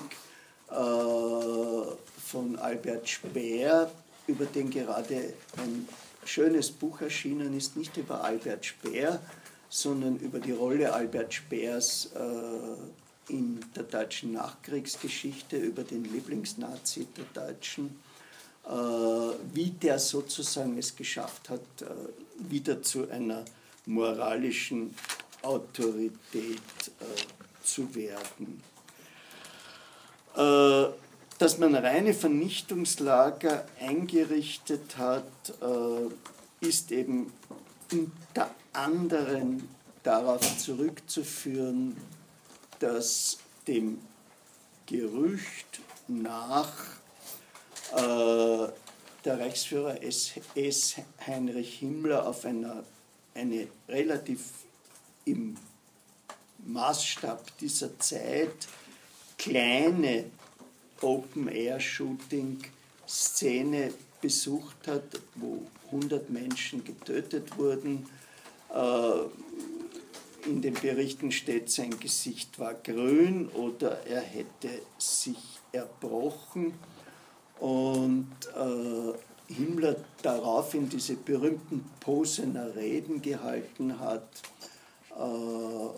von Albert Speer, über den gerade ein schönes Buch erschienen ist, nicht über Albert Speer, sondern über die Rolle Albert Speers in der deutschen Nachkriegsgeschichte über den Lieblingsnazi der Deutschen, äh, wie der sozusagen es geschafft hat, äh, wieder zu einer moralischen Autorität äh, zu werden. Dass man reine Vernichtungslager eingerichtet hat, ist eben unter anderem darauf zurückzuführen, dass dem Gerücht nach äh, der Reichsführer. S. Heinrich Himmler auf einer eine relativ im Maßstab dieser Zeit kleine Open-Air-Shooting-Szene besucht hat, wo 100 Menschen getötet wurden. Äh, in den Berichten steht, sein Gesicht war grün oder er hätte sich erbrochen. Und äh, Himmler daraufhin diese berühmten Posener Reden gehalten hat, äh,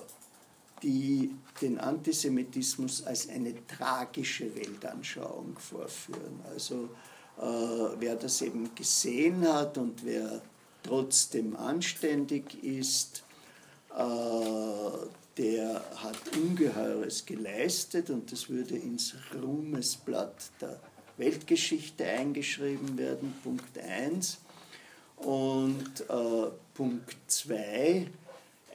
die den Antisemitismus als eine tragische Weltanschauung vorführen. Also äh, wer das eben gesehen hat und wer trotzdem anständig ist, äh, der hat Ungeheures geleistet und das würde ins Ruhmesblatt der Weltgeschichte eingeschrieben werden, Punkt 1. Und äh, Punkt 2,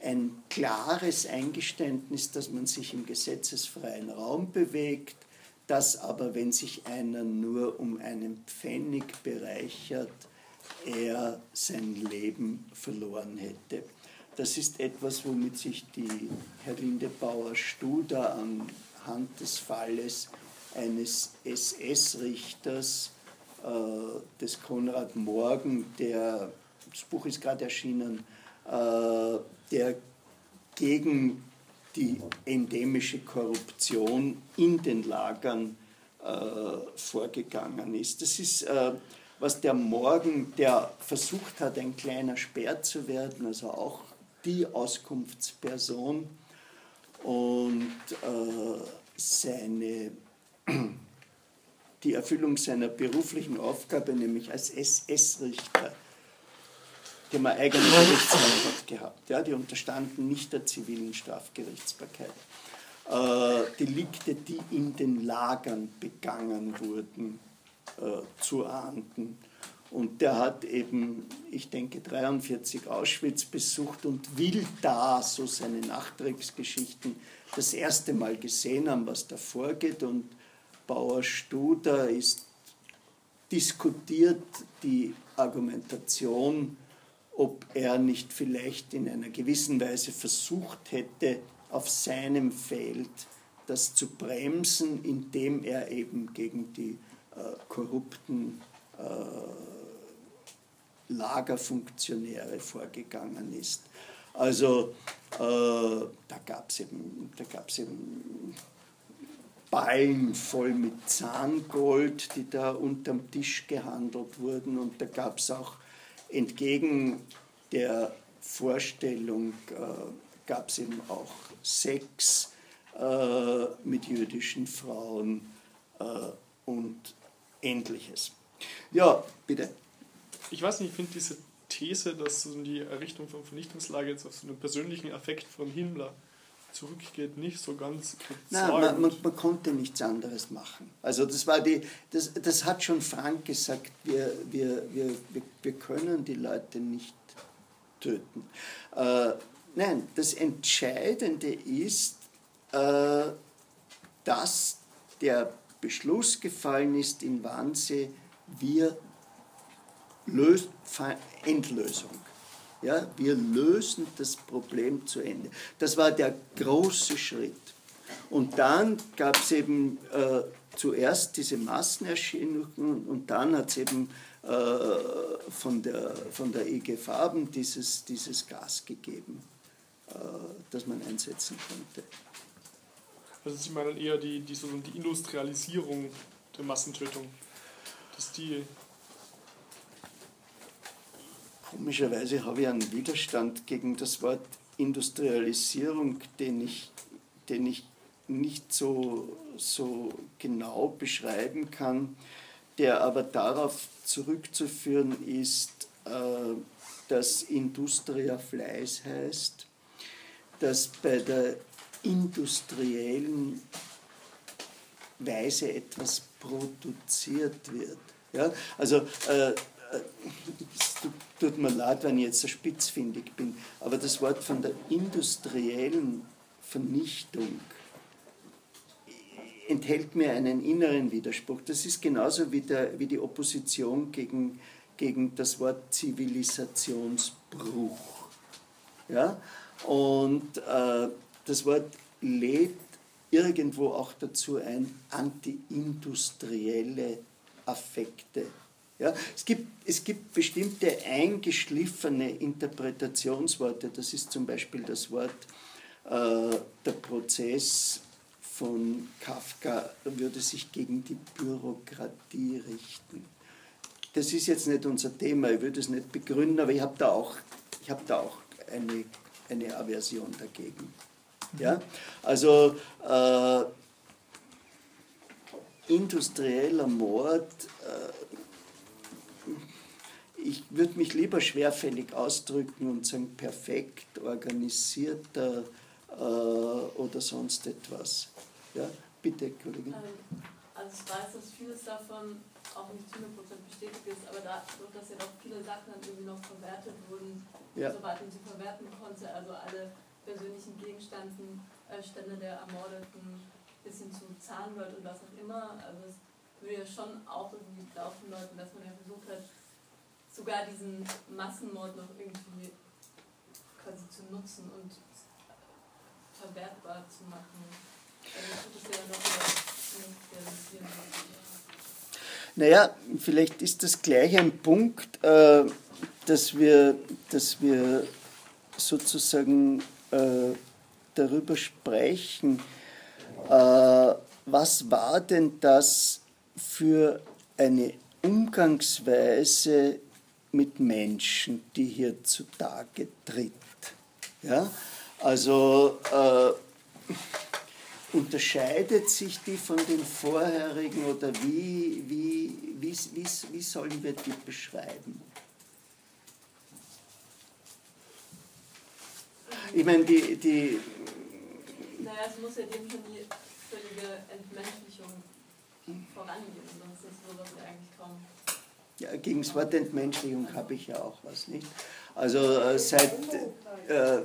ein klares Eingeständnis, dass man sich im gesetzesfreien Raum bewegt, dass aber, wenn sich einer nur um einen Pfennig bereichert, er sein Leben verloren hätte. Das ist etwas, womit sich die Herr Lindebauer-Studer anhand des Falles eines SS-Richters, äh, des Konrad Morgen, der, das Buch ist gerade erschienen, der gegen die endemische Korruption in den Lagern äh, vorgegangen ist. Das ist, äh, was der Morgen, der versucht hat, ein kleiner Speer zu werden, also auch die Auskunftsperson und äh, seine, die Erfüllung seiner beruflichen Aufgabe, nämlich als SS-Richter, die haben eine eigene Gerichtshoheit gehabt. Ja, die unterstanden nicht der zivilen Strafgerichtsbarkeit. Äh, Delikte, die in den Lagern begangen wurden, äh, zu ahnden. Und der hat eben, ich denke, 43 Auschwitz besucht und will da so seine Nachkriegsgeschichten das erste Mal gesehen haben, was da vorgeht. Und Bauer Studer ist diskutiert die Argumentation, ob er nicht vielleicht in einer gewissen Weise versucht hätte, auf seinem Feld das zu bremsen, indem er eben gegen die äh, korrupten äh, Lagerfunktionäre vorgegangen ist. Also äh, da gab es eben, eben Ballen voll mit Zahngold, die da unterm Tisch gehandelt wurden. Und da gab es auch entgegen der Vorstellung, äh, gab es eben auch Sex äh, mit jüdischen Frauen äh, und ähnliches. Ja, bitte. Ich weiß nicht, ich finde diese These, dass so die Errichtung von Vernichtungslager jetzt auf so einen persönlichen Affekt von Himmler zurückgeht, nicht so ganz Nein, man, man, man, konnte nichts anderes machen. Also das war die, das, das hat schon Frank gesagt, wir, wir, wir, wir, wir können die Leute nicht töten. Äh, nein, das Entscheidende ist, äh, dass der Beschluss gefallen ist in Wannsee, wir lösen Endlösung. Ja, wir lösen das Problem zu Ende. Das war der große Schritt. Und dann gab es eben äh, zuerst diese Massenerscheinungen und dann hat es eben äh, von, der, von der EG Farben dieses, dieses Gas gegeben, äh, das man einsetzen konnte. Also Sie meinen eher die, die, die Industrialisierung der Massentötung, dass die Komischerweise habe ich einen Widerstand gegen das Wort Industrialisierung, den ich, den ich nicht so, so genau beschreiben kann, der aber darauf zurückzuführen ist, äh, dass Industria Fleiß heißt, dass bei der industriellen Weise etwas produziert wird. Ja? Also äh, es tut mir leid, wenn ich jetzt so spitzfindig bin, aber das Wort von der industriellen Vernichtung enthält mir einen inneren Widerspruch. Das ist genauso wie, der, wie die Opposition gegen, gegen das Wort Zivilisationsbruch. Ja? Und äh, das Wort lädt irgendwo auch dazu ein, antiindustrielle Affekte ja, es, gibt, es gibt bestimmte eingeschliffene Interpretationsworte. Das ist zum Beispiel das Wort, äh, der Prozess von Kafka würde sich gegen die Bürokratie richten. Das ist jetzt nicht unser Thema, ich würde es nicht begründen, aber ich habe da auch, ich hab da auch eine, eine Aversion dagegen. Ja? Also äh, industrieller Mord äh, ich würde mich lieber schwerfällig ausdrücken und sagen perfekt, organisierter äh, oder sonst etwas. Ja, bitte, Kollegin. Ähm, also ich weiß, dass vieles davon auch nicht zu 100% bestätigt ist, aber dadurch, dass ja noch viele Sachen dann irgendwie noch verwertet wurden, ja. soweit man sie verwerten konnte, also alle persönlichen Gegenstände äh, Stände der Ermordeten bis hin zu Zahnwald und was auch immer, also es würde ja schon auch irgendwie laufen Leuten, dass man ja versucht hat, sogar diesen Massenmord noch irgendwie quasi zu nutzen und verwertbar zu machen. Also ja noch. Naja, vielleicht ist das gleich ein Punkt, äh, dass, wir, dass wir sozusagen äh, darüber sprechen, äh, was war denn das für eine Umgangsweise mit Menschen, die hier zutage tritt. Ja? Also äh, unterscheidet sich die von den vorherigen oder wie, wie, wie, wie, wie sollen wir die beschreiben? Ich meine, die, die. Naja, es muss ja dem schon die völlige Entmenschlichung vorangehen, sonst ist sowas ja eigentlich kaum. Gegen das Wort Entmenschlichung habe ich ja auch was, nicht? Also äh, seit, äh,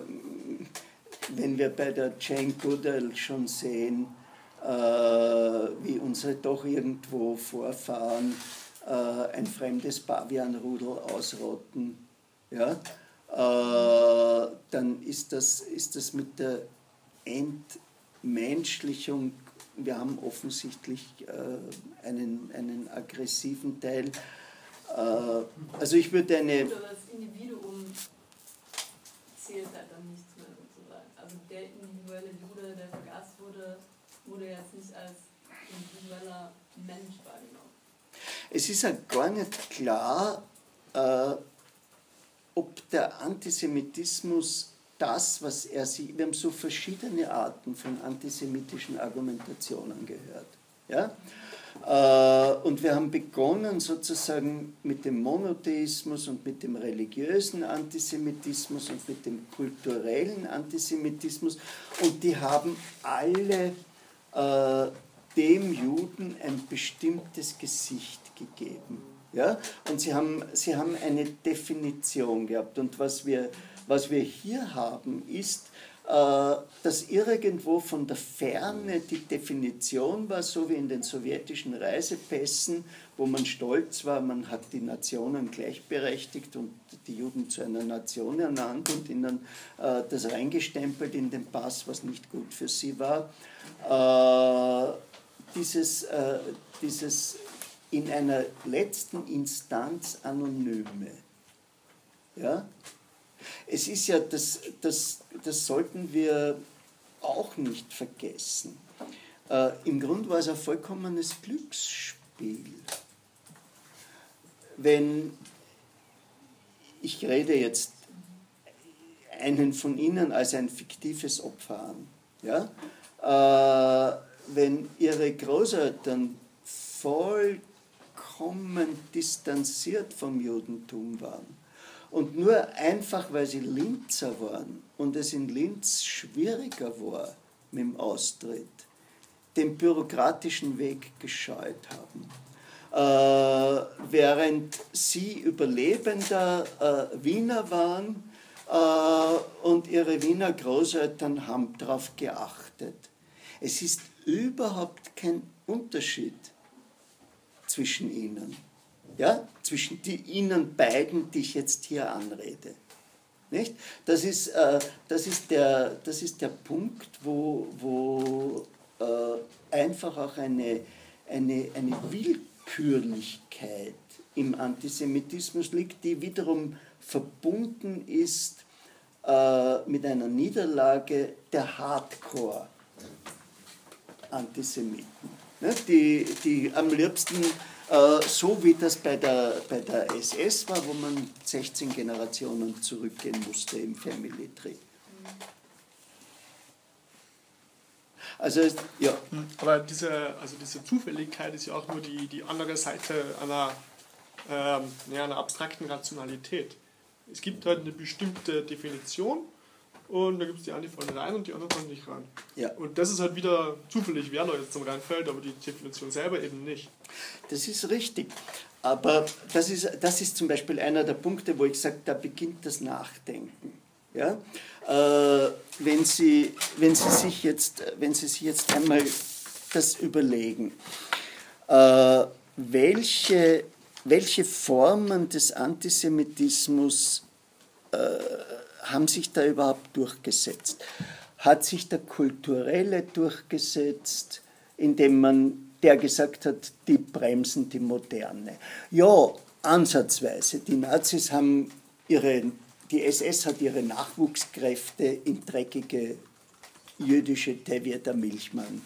wenn wir bei der Jane Goodall schon sehen, äh, wie unsere doch irgendwo Vorfahren äh, ein fremdes Pavianrudel ausrotten, ja, äh, dann ist das, ist das mit der Entmenschlichung, wir haben offensichtlich äh, einen, einen aggressiven Teil. Äh, also ich würde eine... Oder das Individuum zählt halt dann nichts mehr sozusagen. Also der individuelle Jude, der vergast wurde, wurde jetzt nicht als individueller Mensch wahrgenommen. Es ist halt gar nicht klar, äh, ob der Antisemitismus das, was er sieht, wir haben so verschiedene Arten von antisemitischen Argumentationen gehört. Ja? Äh, und wir haben begonnen sozusagen mit dem Monotheismus und mit dem religiösen Antisemitismus und mit dem kulturellen Antisemitismus und die haben alle äh, dem Juden ein bestimmtes Gesicht gegeben. Ja? Und sie haben, sie haben eine Definition gehabt. Und was wir, was wir hier haben, ist, äh, dass irgendwo von der Ferne die Definition war, so wie in den sowjetischen Reisepässen, wo man stolz war, man hat die Nationen gleichberechtigt und die Juden zu einer Nation ernannt und ihnen äh, das reingestempelt in den Pass, was nicht gut für sie war. Äh, dieses, äh, dieses in einer letzten Instanz Anonyme. Ja? Es ist ja, das, das, das sollten wir auch nicht vergessen. Äh, Im Grunde war es ein vollkommenes Glücksspiel. Wenn ich rede jetzt einen von Ihnen als ein fiktives Opfer an, ja? Äh, wenn Ihre Großeltern voll vollkommen distanziert vom Judentum waren. Und nur einfach, weil sie Linzer waren und es in Linz schwieriger war mit dem Austritt, den bürokratischen Weg gescheut haben. Äh, während sie überlebender äh, Wiener waren äh, und ihre Wiener Großeltern haben darauf geachtet. Es ist überhaupt kein Unterschied zwischen ihnen. Ja? Zwischen die, ihnen beiden, die ich jetzt hier anrede. Nicht? Das, ist, äh, das, ist der, das ist der Punkt, wo, wo äh, einfach auch eine, eine, eine Willkürlichkeit im Antisemitismus liegt, die wiederum verbunden ist äh, mit einer Niederlage der Hardcore-Antisemiten ne, die, die am liebsten, so wie das bei der, bei der SS war, wo man 16 Generationen zurückgehen musste im Family Tree. Also, ja. Aber diese, also diese Zufälligkeit ist ja auch nur die, die andere Seite einer, ähm, einer abstrakten Rationalität. Es gibt halt eine bestimmte Definition und da gibt es die die fallen rein und die anderen fallen nicht rein. Ja. Und das ist halt wieder zufällig, wer da jetzt zum reinfällt, aber die Definition selber eben nicht. Das ist richtig. Aber das ist, das ist zum Beispiel einer der Punkte, wo ich sage, da beginnt das Nachdenken. Ja? Äh, wenn, Sie, wenn, Sie sich jetzt, wenn Sie sich jetzt einmal das überlegen, äh, welche welche Formen des Antisemitismus äh, haben sich da überhaupt durchgesetzt? Hat sich der kulturelle durchgesetzt, indem man der gesagt hat, die bremsen die Moderne? Ja, ansatzweise. Die Nazis haben ihre, die SS hat ihre Nachwuchskräfte in dreckige jüdische Tevjeter Milchmann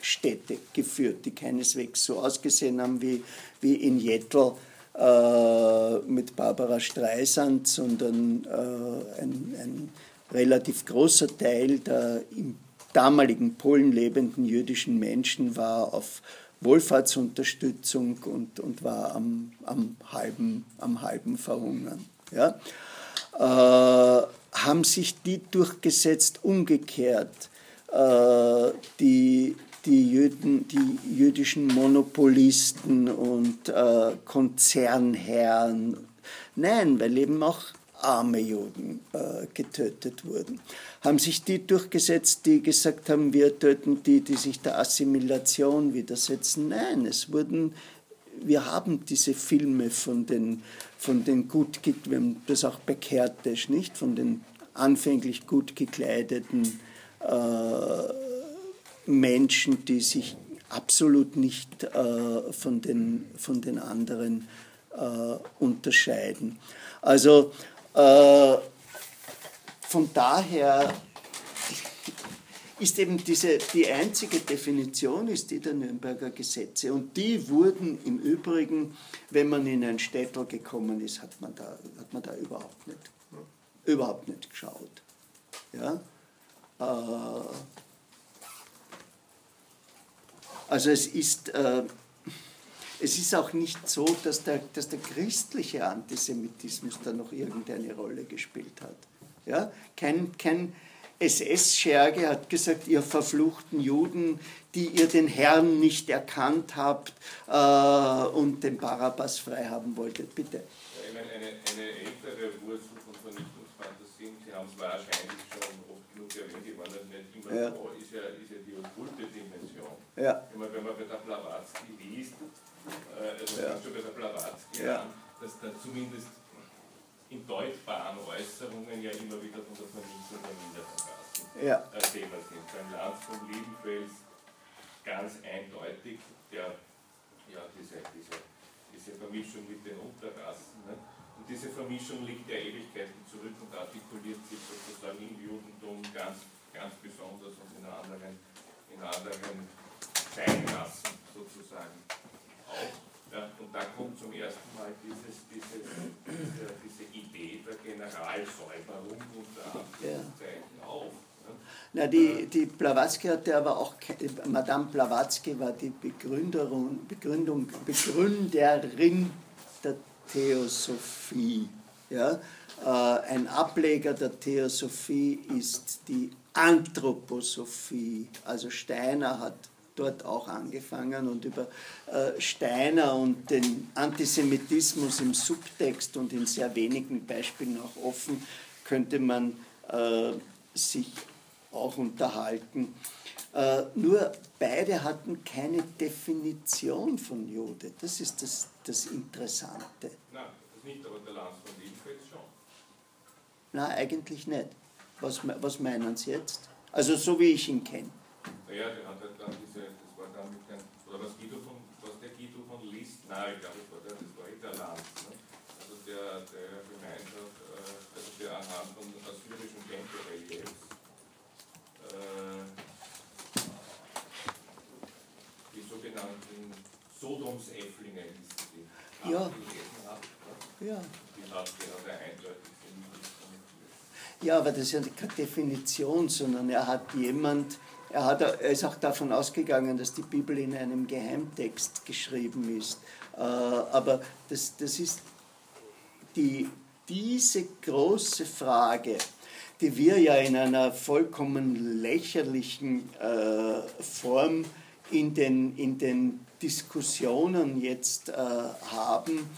Städte geführt, die keineswegs so ausgesehen haben wie, wie in Jettel äh, mit Barbara Streisand, sondern äh, ein, ein, relativ großer Teil der im damaligen Polen lebenden jüdischen Menschen war auf Wohlfahrtsunterstützung und, und war am, am, halben, am halben Verhungern. Ja? Äh, haben sich die durchgesetzt, umgekehrt. Äh, die, die, Jüden, die jüdischen Monopolisten und äh, Konzernherren. Nein, weil eben auch arme Juden äh, getötet wurden. Haben sich die durchgesetzt, die gesagt haben, wir töten die, die sich der Assimilation widersetzen? Nein, es wurden, wir haben diese Filme von den, von den gut, das auch bekehrt ist, nicht? Von den anfänglich gut gekleideten äh, Menschen, die sich absolut nicht äh, von, den, von den anderen äh, unterscheiden. Also äh, von daher ist eben diese, die einzige Definition ist die der Nürnberger Gesetze. Und die wurden im Übrigen, wenn man in ein Städtel gekommen ist, hat man da, hat man da überhaupt, nicht, überhaupt nicht geschaut. Ja? Also es ist, äh, es ist auch nicht so, dass der, dass der christliche Antisemitismus da noch irgendeine Rolle gespielt hat. Ja? Kein, kein SS-Scherge hat gesagt, ihr verfluchten Juden, die ihr den Herrn nicht erkannt habt äh, und den Barabbas frei haben wolltet. Bitte. Ich meine, eine, eine ältere Wurzel von Vernichtungsfantasien, Sie haben es wahrscheinlich schon oft genug erwähnt, die waren nicht immer ja. ist ja, ist ja die okkulte Dimension. Ja. Wenn, man, wenn man bei der Blavatsky liest, äh, also ja. schon bei der Blavatsky ja. an, dass da zumindest in deutbaren Äußerungen ja immer wieder von der Vernichtung der Minderheitenrassen ja. Thema sind. Beim Land von Liebenfels ganz eindeutig der, ja, diese, diese, diese Vermischung mit den Unterrassen. Ne? Und diese Vermischung liegt ja Ewigkeiten zurück und artikuliert sich sozusagen im Judentum ganz, ganz besonders und in anderen, in anderen Zeitklassen sozusagen auch. Ja, und da kommt zum ersten Mal dieses, dieses, diese, diese Idee der Generalsäuberung unter Anführungszeichen ja. auf. Na, die, die Blavatsky hatte aber auch, Madame Blavatsky war die Begründerin, Begründung, Begründerin der Theosophie. Ja? Äh, ein Ableger der Theosophie ist die Anthroposophie. Also Steiner hat dort auch angefangen und über äh, Steiner und den Antisemitismus im Subtext und in sehr wenigen Beispielen auch offen könnte man äh, sich auch unterhalten. Äh, nur beide hatten keine Definition von Jude. Das ist das, das Interessante. Nein, das nicht, aber der Lanz von Liebfeld schon. Nein, eigentlich nicht. Was, was meinen Sie jetzt? Also so wie ich ihn kenne. Naja, der hat halt dann diese, das war dann mit dem, oder was Guido von, was der Guido von List, nein, ich glaube, das war der, das war der Lanz, ne? also der, der gemeint hat, äh, also der anhand von assyrischen Tempelreliefs äh, die sogenannten Sodomsäfflinge hießen die, ja. gelesen hat. Ne? Ja. Die hat, er eindeutig ja, aber das ist ja keine Definition, sondern er hat jemand, er, hat, er ist auch davon ausgegangen, dass die Bibel in einem Geheimtext geschrieben ist. Äh, aber das, das ist die, diese große Frage, die wir ja in einer vollkommen lächerlichen äh, Form in den, in den Diskussionen jetzt äh, haben.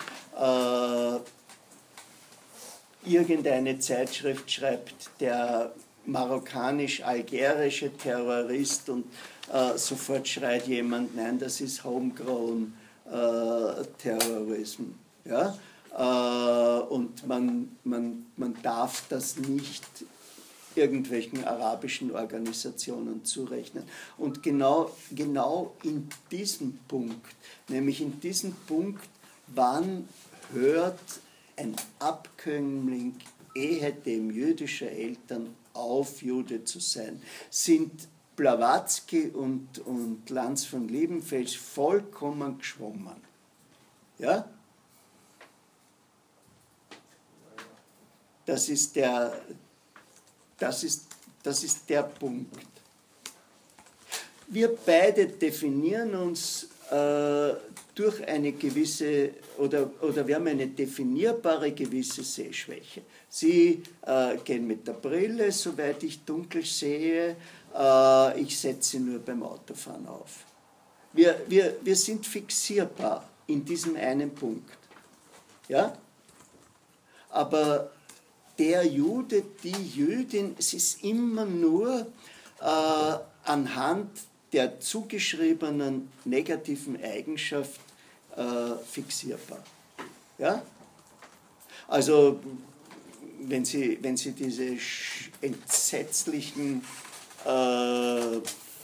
Irgendeine Zeitschrift schreibt, der marokkanisch-algerische Terrorist und äh, sofort schreit jemand, nein, das ist homegrown äh, Terrorism. Ja? Äh, und man, man, man darf das nicht irgendwelchen arabischen Organisationen zurechnen. Und genau, genau in diesem Punkt, nämlich in diesem Punkt, wann hört ein Abkömmling ehedem jüdischer Eltern auf, Jude zu sein, sind Blavatsky und, und Lanz von Liebenfels vollkommen geschwommen. Ja? Das ist der, das ist, das ist der Punkt. Wir beide definieren uns äh, durch eine gewisse, oder, oder wir haben eine definierbare gewisse Sehschwäche. Sie äh, gehen mit der Brille, soweit ich dunkel sehe, äh, ich setze sie nur beim Autofahren auf. Wir, wir, wir sind fixierbar in diesem einen Punkt. Ja? Aber der Jude, die Jüdin, es ist immer nur äh, anhand der zugeschriebenen negativen Eigenschaft fixierbar. Ja? Also, wenn Sie, wenn Sie diese entsetzlichen äh,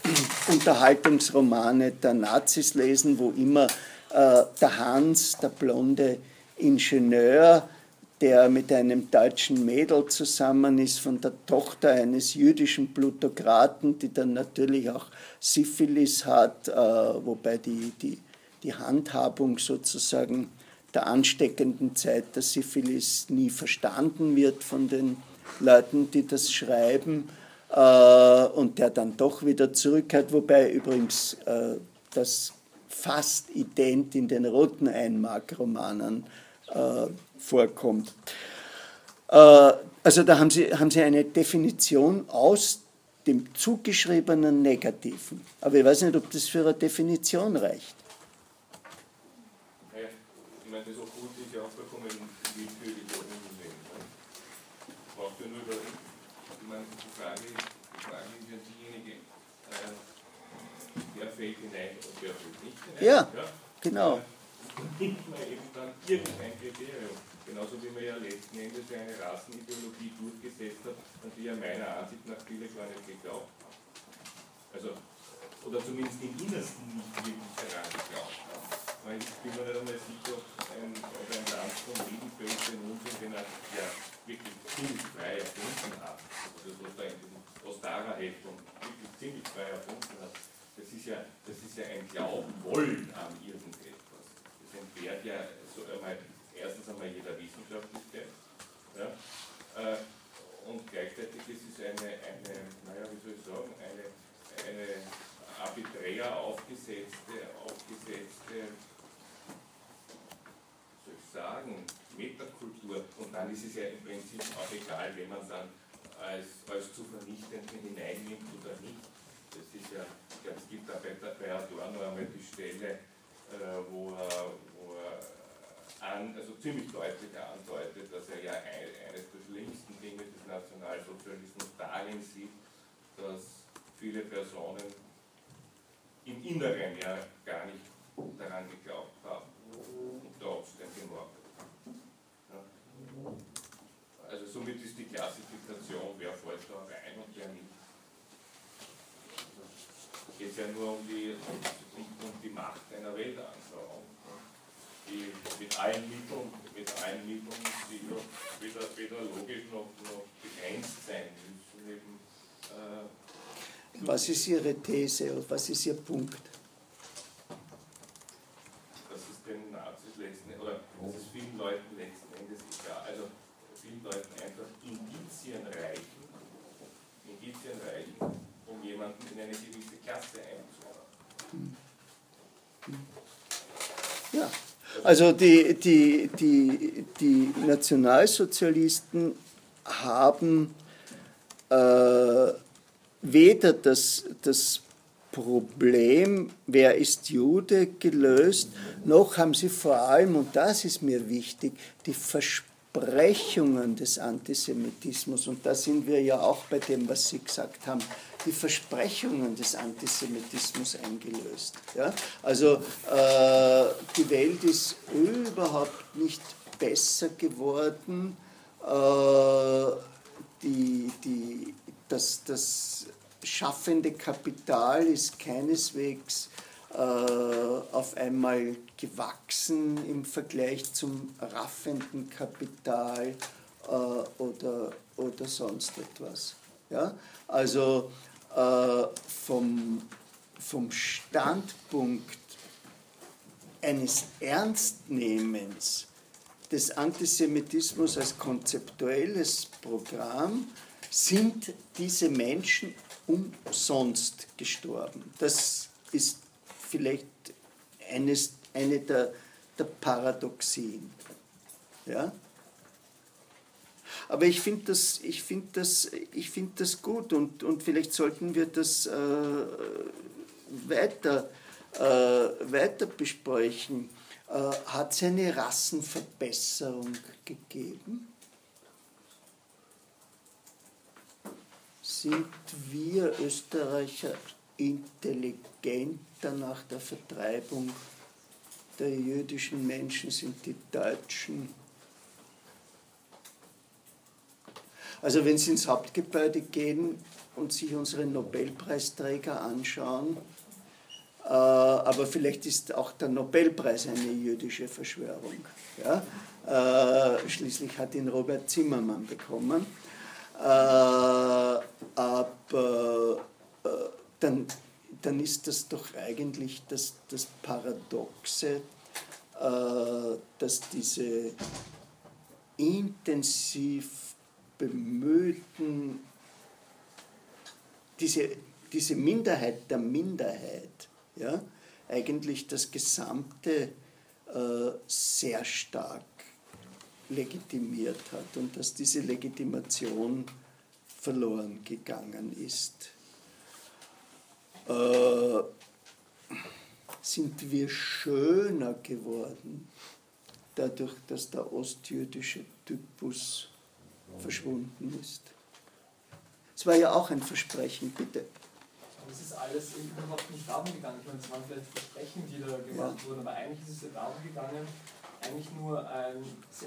Unterhaltungsromane der Nazis lesen, wo immer äh, der Hans, der blonde Ingenieur, der mit einem deutschen Mädel zusammen ist, von der Tochter eines jüdischen Plutokraten, die dann natürlich auch Syphilis hat, äh, wobei die, die, die Handhabung sozusagen der ansteckenden Zeit der Syphilis nie verstanden wird von den Leuten, die das schreiben, äh, und der dann doch wieder zurückkehrt, wobei übrigens äh, das fast ident in den roten Einmark-Romanen äh, vorkommt. Äh, also da haben Sie, haben Sie eine Definition aus dem zugeschriebenen Negativen. Aber ich weiß nicht, ob das für eine Definition reicht. Ja, ich meine, das Okkult ist ja auch vollkommen willkürlich ungesehen. Braucht ja nur über, ich meine, die Frage, die Frage ist ja diejenige, äh, wer fällt hinein und wer fällt nicht hinein. Ja, ja? genau. Nimmt man eben dann irgendein Kriterium. Genauso wie man ja letzten Endes eine Rassenideologie durchgesetzt hat, an die ja meiner Ansicht nach viele gar nicht geglaubt haben. Also, oder zumindest im Innersten nicht wirklich daran geglaubt haben. Weil ich bin mir nicht einmal sicher, ob ein, ob ein Land von Wiedenfeld den Unsinn, den er ja wirklich ziemlich frei erfunden hat, also so da in diesem Ostara-Heft wirklich ziemlich frei erfunden hat, das ist ja, das ist ja ein Glauben wollen an irgendetwas. Das entbehrt ja so einmal erstens einmal jeder Wissenschaftlichkeit. Ja, äh, und gleichzeitig ist es eine, eine, naja, wie soll ich sagen, eine, eine arbiträr aufgesetzte, aufgesetzte, soll ich sagen, Metakultur. Und dann ist es ja im Prinzip auch egal, wenn man dann als, als zu vernichtenden hineinnimmt oder nicht. Das ist ja, es gibt da bei, bei Adorno einmal die Stelle, äh, wo er, wo er an, also ziemlich deutlich andeutet, dass er ja eines der schlimmsten Dinge des Nationalsozialismus darin sieht, dass viele Personen im Inneren ja gar nicht daran geglaubt haben und trotzdem gemordet haben. Ja. Also somit ist die Klassifikation, wer fällt da rein und wer nicht. Also geht es ja nur um die, um die Macht einer Weltanschauung die mit allen Mitteln, mit allen Mitteln, die weder, weder logisch noch, noch begrenzt sein müssen. Eben, äh, was ist Ihre These und was ist Ihr Punkt? Das ist den Nazis letzten oder das ist vielen Leuten letzten Endes egal. Also vielen Leuten einfach Indizien reichen, Indizien reichen, um jemanden in eine gewisse Klasse einzuordnen. Ja. Also die, die, die, die Nationalsozialisten haben äh, weder das, das Problem, wer ist Jude, gelöst, noch haben sie vor allem, und das ist mir wichtig, die Versprechungen des Antisemitismus, und da sind wir ja auch bei dem, was Sie gesagt haben, die Versprechungen des Antisemitismus eingelöst. Ja? Also äh, die Welt ist überhaupt nicht besser geworden. Äh, die, die, das, das schaffende Kapital ist keineswegs äh, auf einmal gewachsen im Vergleich zum raffenden Kapital äh, oder, oder sonst etwas. Ja? Also äh, vom, vom Standpunkt eines Ernstnehmens des Antisemitismus als konzeptuelles Programm sind diese Menschen umsonst gestorben. Das ist vielleicht eines, eine der, der Paradoxien. Ja? Aber ich finde das, find das, find das gut und, und vielleicht sollten wir das äh, weiter, äh, weiter besprechen. Äh, hat es eine Rassenverbesserung gegeben? Sind wir Österreicher intelligenter nach der Vertreibung der jüdischen Menschen? Sind die Deutschen Also wenn Sie ins Hauptgebäude gehen und sich unsere Nobelpreisträger anschauen, äh, aber vielleicht ist auch der Nobelpreis eine jüdische Verschwörung. Ja? Äh, schließlich hat ihn Robert Zimmermann bekommen. Äh, aber äh, dann, dann ist das doch eigentlich das, das Paradoxe, äh, dass diese intensiv bemühten, diese, diese Minderheit der Minderheit, ja, eigentlich das Gesamte äh, sehr stark legitimiert hat und dass diese Legitimation verloren gegangen ist. Äh, sind wir schöner geworden, dadurch, dass der ostjüdische Typus verschwunden ist. Es war ja auch ein Versprechen, bitte. Aber es ist alles überhaupt nicht darum gegangen. Ich meine, es waren vielleicht Versprechen, die da gemacht ja. wurden, aber eigentlich ist es ja darum gegangen, eigentlich nur ein,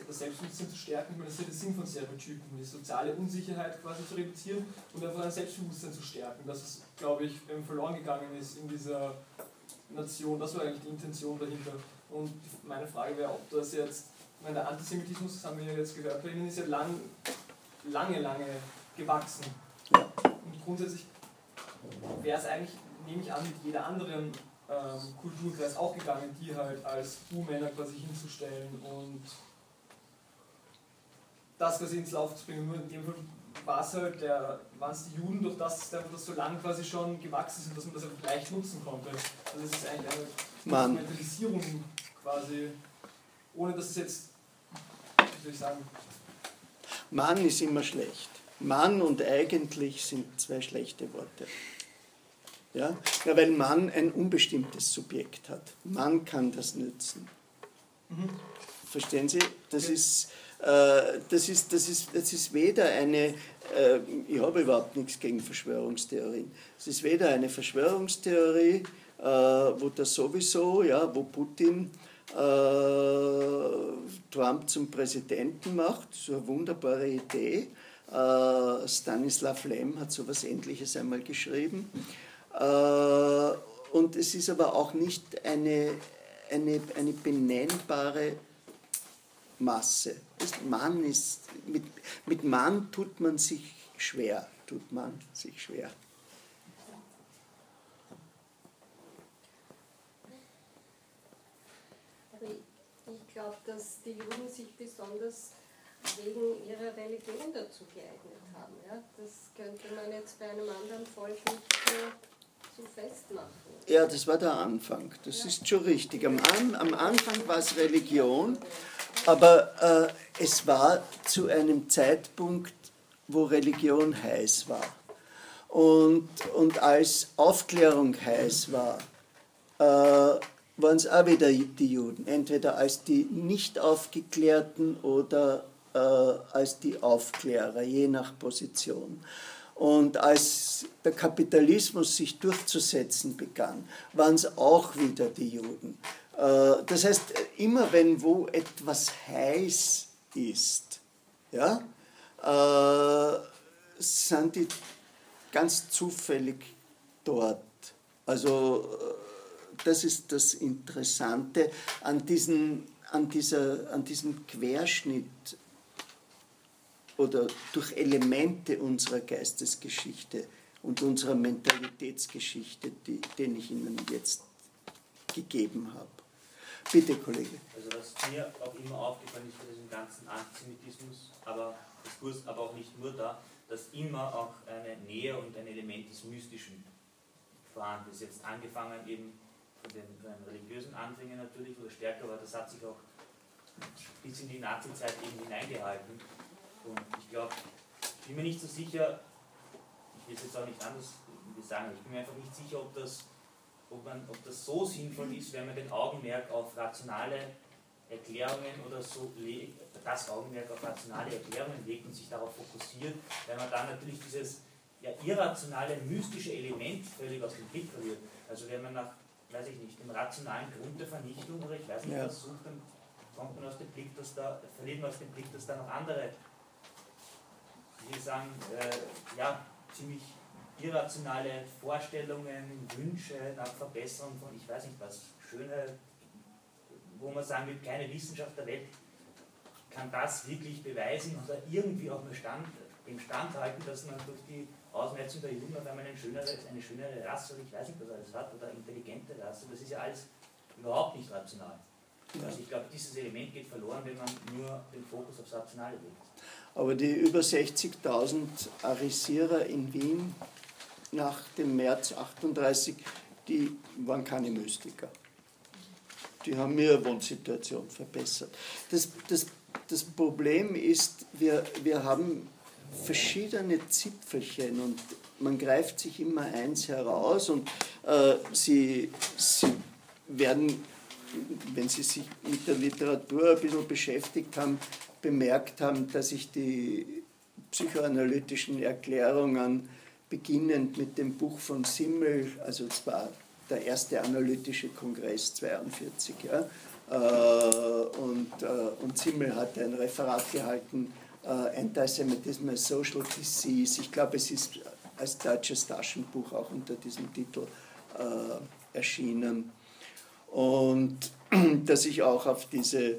das Selbstbewusstsein zu stärken, ich meine, das ist ja der Sinn von Stereotypen, die soziale Unsicherheit quasi zu reduzieren und einfach ein Selbstbewusstsein zu stärken. Das ist, glaube ich, verloren gegangen ist in dieser Nation. Das war eigentlich die Intention dahinter. Und meine Frage wäre, ob das jetzt meine, der Antisemitismus, das haben wir ja jetzt gehört, bei Ihnen ist ja lang, lange, lange gewachsen. Und grundsätzlich wäre es eigentlich, nehme ich an, mit jeder anderen ähm, Kultur wäre es auch gegangen, die halt als Bu-Männer quasi hinzustellen und das quasi ins Lauf zu bringen. Nur in dem Fall war es halt der, waren es die Juden, durch das, dass das so lange quasi schon gewachsen ist und dass man das einfach leicht nutzen konnte. Also es ist eigentlich eine Instrumentalisierung quasi ohne dass es jetzt, wie soll ich sagen. Mann ist immer schlecht. Mann und eigentlich sind zwei schlechte Worte. Ja? ja, weil Mann ein unbestimmtes Subjekt hat. Mann kann das nützen. Mhm. Verstehen Sie? Das okay. ist, äh, das, ist, das, ist, das ist weder eine, äh, ich habe überhaupt nichts gegen Verschwörungstheorien, es ist weder eine Verschwörungstheorie, äh, wo das sowieso, ja, wo Putin äh, Trump zum Präsidenten macht. So eine wunderbare Idee. Stanislav Lem hat so etwas Ähnliches einmal geschrieben. Äh, und es ist aber auch nicht eine, eine, eine benennbare Masse. Mann ist, mit, mit Mann tut man sich schwer, tut man sich schwer. glaube, dass die Juden sich besonders wegen ihrer Religion dazu geeignet haben. Ja? Das könnte man jetzt bei einem anderen Volk nicht so, so festmachen. Ja, das war der Anfang. Das ja. ist schon richtig. Am, am Anfang war es Religion, aber äh, es war zu einem Zeitpunkt, wo Religion heiß war. Und, und als Aufklärung heiß war, äh, waren es auch wieder die Juden, entweder als die nicht aufgeklärten oder äh, als die Aufklärer, je nach Position. Und als der Kapitalismus sich durchzusetzen begann, waren es auch wieder die Juden. Äh, das heißt, immer wenn wo etwas heiß ist, ja, äh, sind die ganz zufällig dort. Also äh, das ist das Interessante an, diesen, an, dieser, an diesem Querschnitt oder durch Elemente unserer Geistesgeschichte und unserer Mentalitätsgeschichte, die, den ich Ihnen jetzt gegeben habe. Bitte, Kollege. Also was mir auch immer aufgefallen ist bei diesem ganzen Antisemitismus, aber Diskurs, aber auch nicht nur da, dass immer auch eine Nähe und ein Element des Mystischen vorhanden ist. Jetzt angefangen eben von den, von den religiösen Anfängen natürlich, oder stärker, aber das hat sich auch bis in die Nazi-Zeit eben hineingehalten. Und ich glaube, ich bin mir nicht so sicher, ich will es jetzt auch nicht anders sagen, ich bin mir einfach nicht sicher, ob das, ob, man, ob das so sinnvoll ist, wenn man den Augenmerk auf rationale Erklärungen oder so legt, das Augenmerk auf rationale Erklärungen legt und sich darauf fokussiert, weil man dann natürlich dieses ja, irrationale, mystische Element völlig aus dem Blick verliert. Also wenn man nach, weiß ich nicht, dem rationalen Grund der Vernichtung oder ich weiß nicht, ja. was sucht, dann kommt man aus dem Blick, dass da, verliert man aus dem Blick, dass da noch andere wie sagen, äh, ja, ziemlich irrationale Vorstellungen, Wünsche nach Verbesserung von, ich weiß nicht was, schöne, wo man sagen will, keine Wissenschaft der Welt kann das wirklich beweisen oder irgendwie auch nur stand, im Stand halten, dass man durch die Ausmerzung der Juden auf einmal eine schönere, eine schönere Rasse oder ich weiß nicht, was alles hat, oder intelligente Rasse. Das ist ja alles überhaupt nicht rational. Also ich glaube, dieses Element geht verloren, wenn man nur den Fokus aufs Rationale legt. Aber die über 60.000 Arisierer in Wien nach dem März 38, die waren keine Mystiker. Die haben ihre Wohnsituation verbessert. Das, das, das Problem ist, wir, wir haben verschiedene Zipfelchen und man greift sich immer eins heraus und äh, sie, sie werden, wenn sie sich mit der Literatur ein bisschen beschäftigt haben, bemerkt haben, dass ich die psychoanalytischen Erklärungen beginnend mit dem Buch von Simmel, also es war der erste analytische Kongress 42, ja, äh, und, äh, und Simmel hat ein Referat gehalten, äh, Antisemitism as Social Disease. Ich glaube, es ist als deutsches Taschenbuch auch unter diesem Titel äh, erschienen. Und dass ich auch auf diese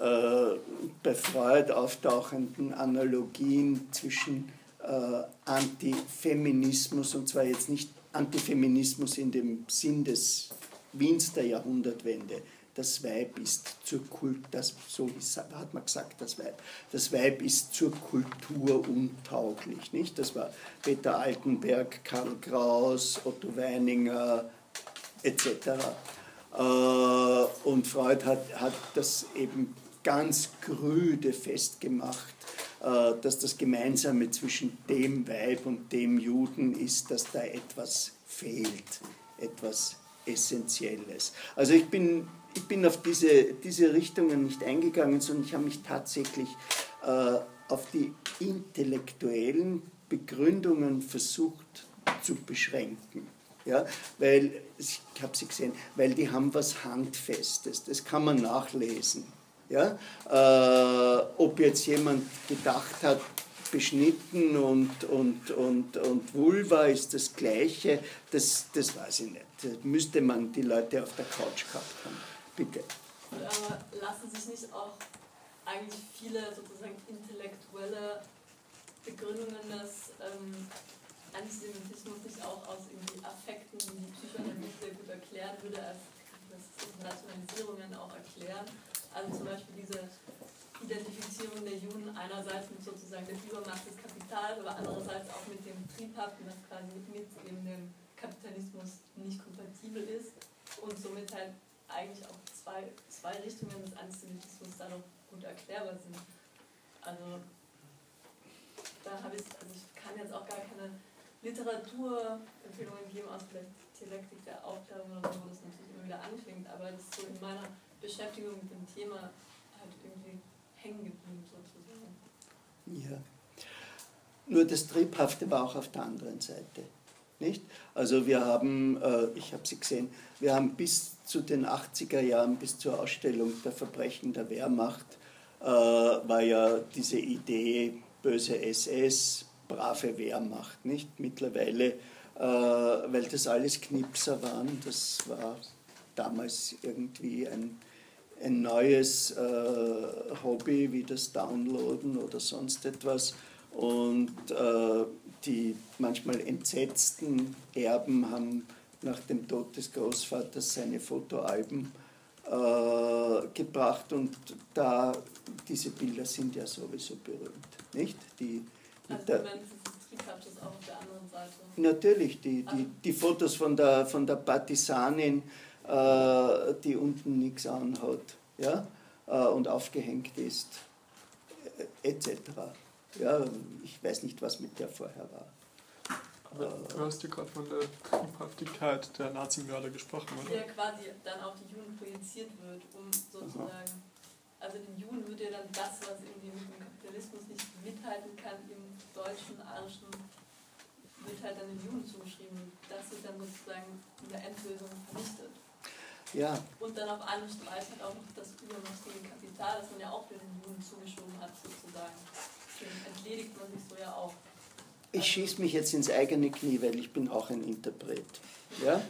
äh, bei Freud auftauchenden Analogien zwischen äh, Antifeminismus, und zwar jetzt nicht Antifeminismus in dem Sinn des Wiens der Jahrhundertwende. Das Weib ist zur Kult, das, so hat man gesagt, das Weib. Das Weib ist zur Kultur untauglich. Nicht? Das war Peter Altenberg, Karl Kraus, Otto Weininger etc. Äh, und Freud hat, hat das eben ganz grüde festgemacht, äh, dass das Gemeinsame zwischen dem Weib und dem Juden ist, dass da etwas fehlt, etwas Essentielles. Also ich bin, ich bin auf diese, diese Richtungen nicht eingegangen, sondern ich habe mich tatsächlich äh, auf die intellektuellen Begründungen versucht zu beschränken. Ja, weil, ich habe sie gesehen, weil die haben was Handfestes, das kann man nachlesen. Ja? Äh, ob jetzt jemand gedacht hat, beschnitten und, und, und, und Vulva ist das Gleiche, das, das weiß ich nicht. Das müsste man die Leute auf der Couch gehabt haben. Bitte. Aber lassen sich nicht auch eigentlich viele sozusagen intellektuelle Begründungen des ähm, Antisemitismus nicht auch aus irgendwie Affekten, die Psychoanalyse sehr gut erklären würde, als Nationalisierungen auch erklären? Also zum Beispiel diese Identifizierung der Juden einerseits mit sozusagen der Übermacht des Kapitals, aber andererseits auch mit dem Triebhaften, das quasi mit eben dem Kapitalismus nicht kompatibel ist und somit halt eigentlich auch zwei, zwei Richtungen des Antisemitismus da noch gut erklärbar sind. Also da habe ich, also ich kann jetzt auch gar keine Literaturempfehlungen geben aus vielleicht Dialektik der Aufklärung oder so, wo das natürlich immer wieder anfängt, aber das ist so in meiner Beschäftigung mit dem Thema halt irgendwie hängen geblieben sozusagen. Ja. Nur das Triebhafte war auch auf der anderen Seite. Nicht? Also wir haben, äh, ich habe Sie gesehen, wir haben bis zu den 80er Jahren, bis zur Ausstellung der Verbrechen der Wehrmacht, äh, war ja diese Idee böse SS, brave Wehrmacht. Nicht? Mittlerweile, äh, weil das alles Knipser waren, das war damals irgendwie ein, ein neues Hobby wie das Downloaden oder sonst etwas. Und äh, die manchmal entsetzten Erben haben nach dem Tod des Großvaters seine Fotoalben äh, gebracht und da diese Bilder sind ja sowieso berühmt, nicht? Die, also der, das auch auf der anderen Seite. Natürlich, die, die, die Fotos von der, von der Partisanin, äh, die unten nichts anhat ja? Äh, und aufgehängt ist, äh, etc. Ja, ich weiß nicht, was mit der vorher war. Du hast ja gerade von der Triebhaftigkeit der Nazimörder gesprochen, oder? Ja, quasi dann auf die Juden projiziert wird, um sozusagen. Aha. Also den Juden wird ja dann das, was irgendwie mit dem Kapitalismus nicht mithalten kann, im deutschen, arischen, wird halt dann den Juden zugeschrieben. Das wird dann sozusagen in der Endlösung vernichtet. Ja. Und dann auf einem Streit halt auch noch das übermächtige Kapital, das man ja auch den Juden zugeschoben hat, sozusagen entledigt man sich so ja auch. Ich schieße mich jetzt ins eigene Knie, weil ich bin auch ein Interpret. Ja?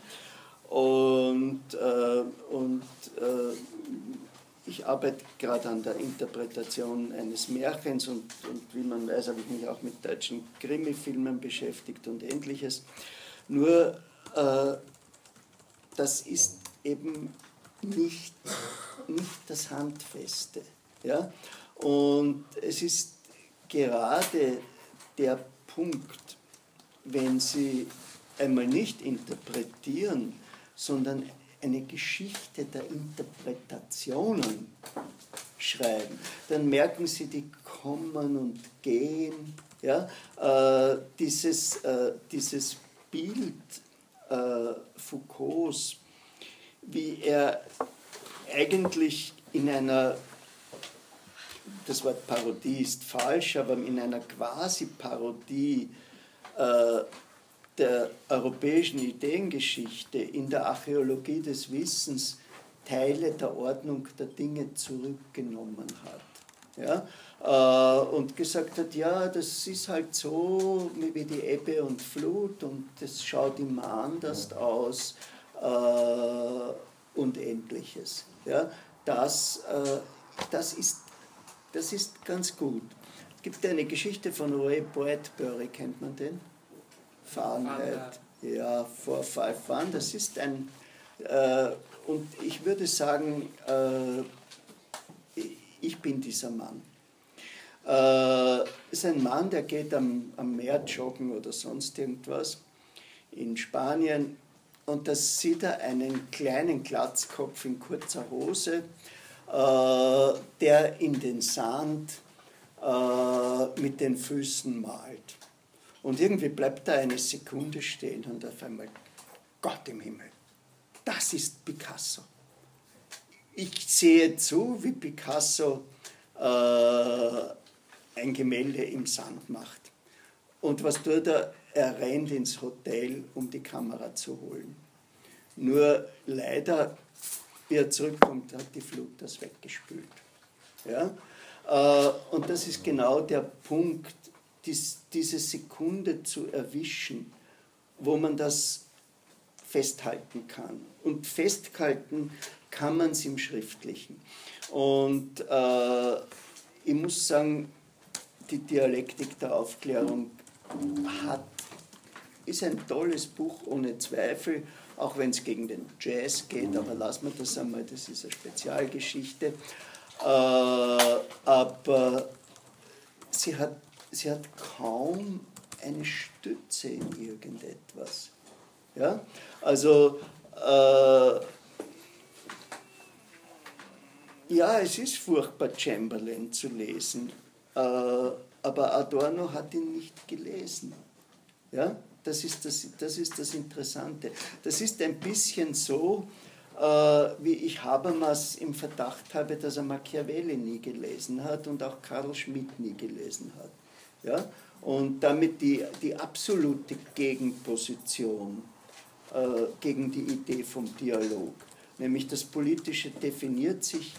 Und, äh, und äh, ich arbeite gerade an der Interpretation eines Märchens und, und wie man weiß, habe ich mich auch mit deutschen Krimi-Filmen beschäftigt und ähnliches. Nur, äh, das ist eben nicht, nicht das Handfeste. Ja? Und es ist gerade der Punkt, wenn Sie einmal nicht interpretieren, sondern eine Geschichte der Interpretationen schreiben, dann merken Sie, die kommen und gehen. Ja? Äh, dieses, äh, dieses Bild äh, Foucaults, wie er eigentlich in einer das Wort Parodie ist falsch, aber in einer Quasi-Parodie äh, der europäischen Ideengeschichte, in der Archäologie des Wissens Teile der Ordnung der Dinge zurückgenommen hat. Ja? Äh, und gesagt hat, ja, das ist halt so wie die Ebbe und Flut und das schaut immer anders aus und ähnliches. Ja? Das, äh, das ist das ist ganz gut. Es gibt eine Geschichte von Ray Bradbury, kennt man den? Fahrenheit. Ja, vor Five One. Das ist ein, äh, und ich würde sagen, äh, ich bin dieser Mann. Äh, ist ein Mann, der geht am, am Meer joggen oder sonst irgendwas in Spanien und da sieht er einen kleinen Glatzkopf in kurzer Hose äh, der in den Sand äh, mit den Füßen malt. Und irgendwie bleibt er eine Sekunde stehen und auf einmal, Gott im Himmel, das ist Picasso. Ich sehe zu, wie Picasso äh, ein Gemälde im Sand macht. Und was tut er? Er rennt ins Hotel, um die Kamera zu holen. Nur leider wie er zurückkommt, hat die Flut das weggespült. Ja? Äh, und das ist genau der Punkt, diese Sekunde zu erwischen, wo man das festhalten kann. Und festhalten kann man es im Schriftlichen. Und äh, ich muss sagen, die Dialektik der Aufklärung hat, ist ein tolles Buch ohne Zweifel auch wenn es gegen den Jazz geht, aber lassen wir das einmal, das ist eine Spezialgeschichte. Äh, aber sie hat, sie hat kaum eine Stütze in irgendetwas. Ja? Also, äh, ja, es ist furchtbar, Chamberlain zu lesen, äh, aber Adorno hat ihn nicht gelesen. Ja? Das ist das, das ist das Interessante. Das ist ein bisschen so, äh, wie ich Habermas im Verdacht habe, dass er Machiavelli nie gelesen hat und auch Karl Schmidt nie gelesen hat. Ja? Und damit die, die absolute Gegenposition äh, gegen die Idee vom Dialog. Nämlich das Politische definiert sich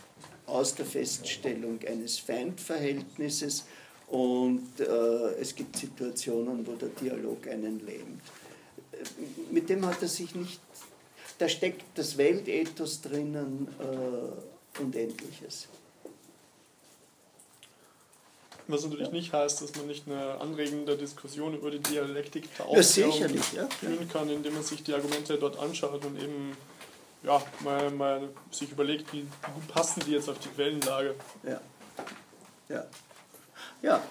aus der Feststellung eines Feindverhältnisses und äh, es gibt Situationen, wo der Dialog einen lähmt. Mit dem hat er sich nicht, da steckt das Weltethos drinnen äh, und ähnliches. Was natürlich nicht heißt, dass man nicht eine anregende Diskussion über die Dialektik der Aufklärung ja, führen kann, indem man sich die Argumente dort anschaut und eben ja, mal, mal sich überlegt, wie, wie passen die jetzt auf die Quellenlage. Ja. Ja. Ja.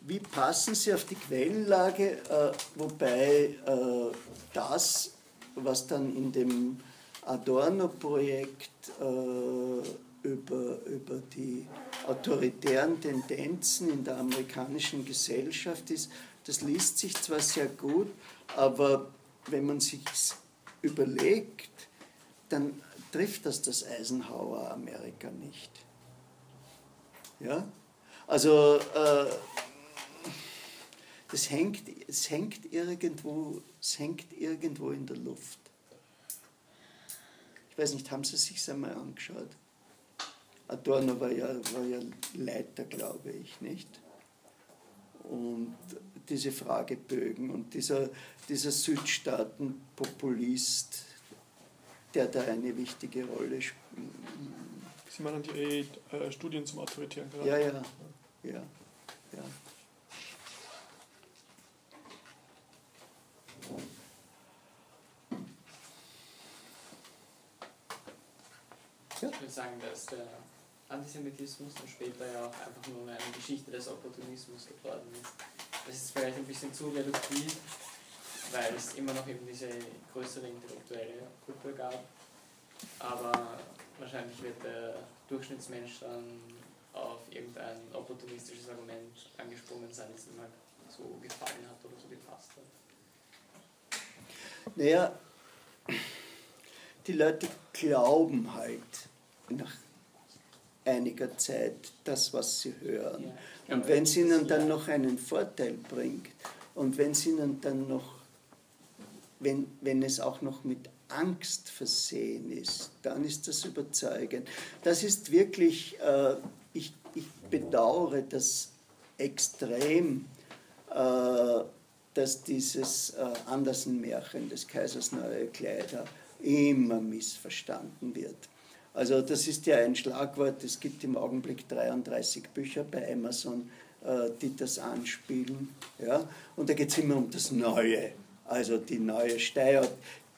Wie passen sie auf die Quellenlage, äh, wobei äh, das, was dann in dem Adorno-Projekt äh, über, über die autoritären Tendenzen in der amerikanischen Gesellschaft ist, das liest sich zwar sehr gut, aber wenn man sich überlegt, dann trifft das das Eisenhower Amerika nicht. Ja? Also äh, das hängt, es hängt irgendwo, es hängt irgendwo in der Luft. Ich weiß nicht, haben Sie es sich einmal angeschaut? Adorno war ja, war ja Leiter, glaube ich, nicht? Und diese Fragebögen und dieser, dieser Südstaatenpopulist, der da eine wichtige Rolle spielt. Sie meinen die äh, Studien zum autoritären Charakter? Ja, ja, ja, ja. Ich würde sagen, dass der Antisemitismus und später ja auch einfach nur eine Geschichte des Opportunismus geworden ist. Das ist vielleicht ein bisschen zu reduktiv, weil es immer noch eben diese größere intellektuelle Gruppe gab. Aber wahrscheinlich wird der Durchschnittsmensch dann auf irgendein opportunistisches Argument angesprungen sein, das ihm halt so gefallen hat oder so gepasst hat. Naja, die Leute glauben halt nach einiger Zeit das, was sie hören. Ja. Und wenn es ihnen dann noch einen Vorteil bringt und wenn es ihnen dann noch, wenn, wenn es auch noch mit Angst versehen ist, dann ist das überzeugend. Das ist wirklich, äh, bedauere das extrem, äh, dass dieses äh, Andersen-Märchen des Kaisers Neue Kleider immer missverstanden wird. Also das ist ja ein Schlagwort, es gibt im Augenblick 33 Bücher bei Amazon, äh, die das anspielen. Ja? Und da geht es immer um das Neue, also die neue Steuer,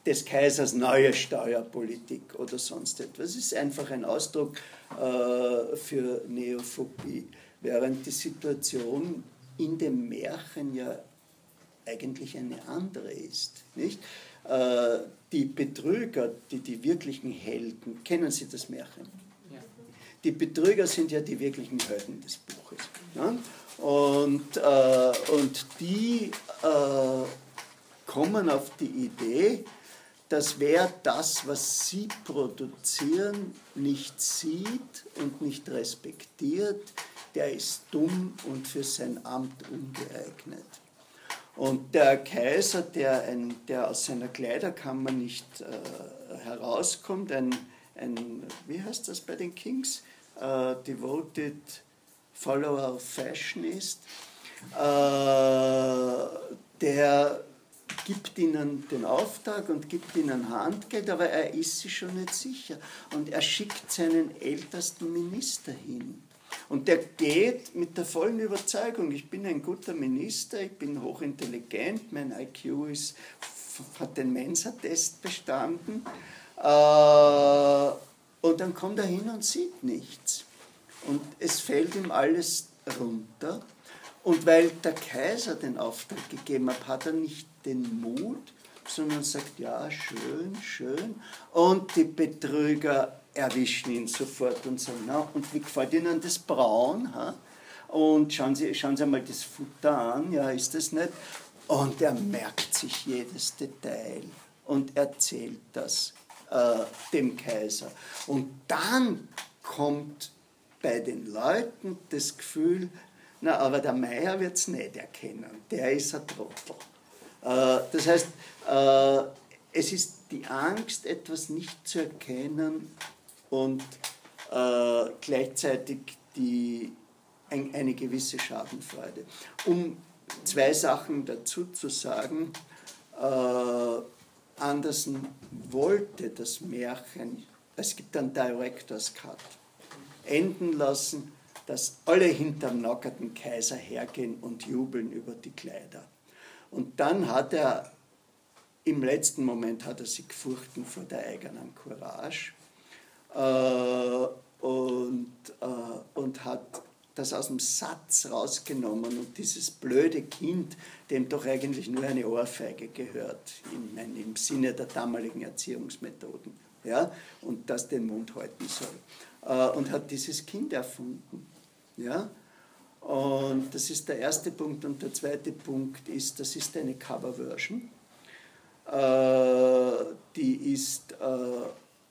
des Kaisers neue Steuerpolitik oder sonst etwas. Es ist einfach ein Ausdruck äh, für Neophobie, während die Situation in dem Märchen ja eigentlich eine andere ist. Nicht? Äh, die Betrüger, die die wirklichen Helden, kennen Sie das Märchen? Ja. Die Betrüger sind ja die wirklichen Helden des Buches. Ja? Und, äh, und die äh, kommen auf die Idee, dass wer das, was sie produzieren, nicht sieht und nicht respektiert, der ist dumm und für sein Amt ungeeignet. Und der Kaiser, der, ein, der aus seiner Kleiderkammer nicht äh, herauskommt, ein, ein, wie heißt das bei den Kings, äh, devoted Follower of Fashion ist, äh, der gibt ihnen den Auftrag und gibt ihnen Handgeld, aber er ist sich schon nicht sicher. Und er schickt seinen ältesten Minister hin. Und der geht mit der vollen Überzeugung, ich bin ein guter Minister, ich bin hochintelligent, mein IQ ist, hat den Mensa-Test bestanden. Äh, und dann kommt er hin und sieht nichts. Und es fällt ihm alles runter. Und weil der Kaiser den Auftrag gegeben hat, hat er nicht den Mut, sondern sagt, ja, schön, schön. Und die Betrüger erwischen ihn sofort und sagen, na, und wie gefällt Ihnen das Braun? Ha? Und schauen Sie, schauen Sie mal das Futter an, ja, ist das nicht? Und er merkt sich jedes Detail und erzählt das äh, dem Kaiser. Und dann kommt bei den Leuten das Gefühl, na, aber der Meier wird es nicht erkennen, der ist ein Trottel. Äh, das heißt, äh, es ist die Angst, etwas nicht zu erkennen und äh, gleichzeitig die, ein, eine gewisse Schadenfreude. Um zwei Sachen dazu zu sagen, Andersen wollte das Märchen, es gibt einen Director's Cut, enden lassen, dass alle hinterm nackerten Kaiser hergehen und jubeln über die Kleider. Und dann hat er, im letzten Moment hat er sich gefurchten vor der eigenen Courage äh, und, äh, und hat das aus dem Satz rausgenommen und dieses blöde Kind, dem doch eigentlich nur eine Ohrfeige gehört, im, im Sinne der damaligen Erziehungsmethoden, ja, und das den Mund halten soll. Äh, und hat dieses Kind erfunden. Ja? Und das ist der erste Punkt. Und der zweite Punkt ist, das ist eine Coverversion. Äh, die ist äh,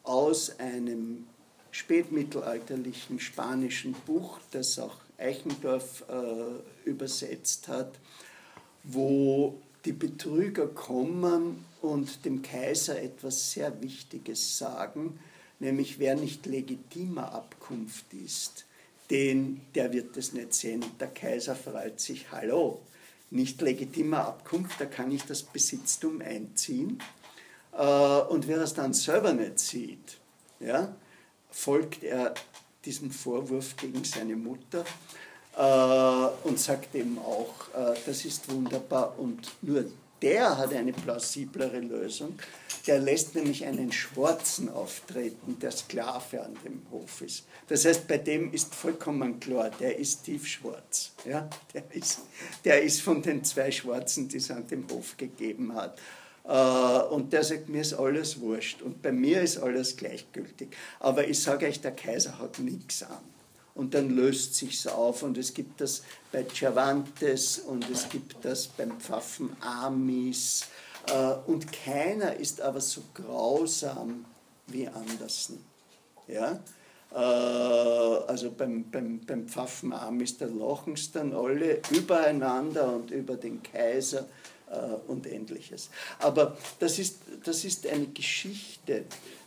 aus einem spätmittelalterlichen spanischen Buch, das auch Eichendorff äh, übersetzt hat, wo die Betrüger kommen und dem Kaiser etwas sehr Wichtiges sagen, nämlich wer nicht legitimer Abkunft ist, den, der wird es nicht sehen. Der Kaiser freut sich, hallo, nicht legitimer Abkunft, da kann ich das Besitztum einziehen. Äh, und wer es dann selber nicht sieht, ja, folgt er diesem Vorwurf gegen seine Mutter äh, und sagt eben auch, äh, das ist wunderbar und nur der hat eine plausiblere Lösung. Der lässt nämlich einen Schwarzen auftreten, der Sklave an dem Hof ist. Das heißt, bei dem ist vollkommen klar, der ist tiefschwarz. Ja? Der, ist, der ist von den zwei Schwarzen, die es an dem Hof gegeben hat. Äh, und der sagt, mir ist alles wurscht und bei mir ist alles gleichgültig. Aber ich sage euch, der Kaiser hat nichts an und dann löst sich's auf und es gibt das bei Cervantes und es gibt das beim Pfaffen Amis äh, und keiner ist aber so grausam wie Andersen. Ja? Äh, also beim, beim, beim Pfaffen Amis, da lachen es dann alle übereinander und über den Kaiser und ähnliches. Aber das ist, das ist eine Geschichte,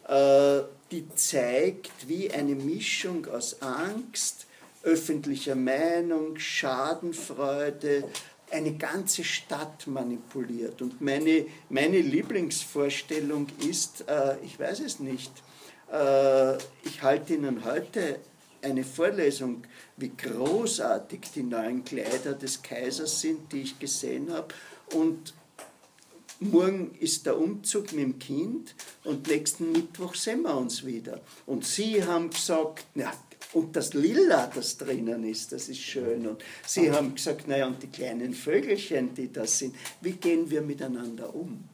äh, die zeigt, wie eine Mischung aus Angst, öffentlicher Meinung, Schadenfreude, eine ganze Stadt manipuliert. Und meine, meine Lieblingsvorstellung ist, äh, ich weiß es nicht, äh, ich halte Ihnen heute eine Vorlesung, wie großartig die neuen Kleider des Kaisers sind, die ich gesehen habe. Und morgen ist der Umzug mit dem Kind und nächsten Mittwoch sehen wir uns wieder. Und sie haben gesagt, na, und das Lilla, das drinnen ist, das ist schön. Und sie haben gesagt, naja, und die kleinen Vögelchen, die da sind, wie gehen wir miteinander um?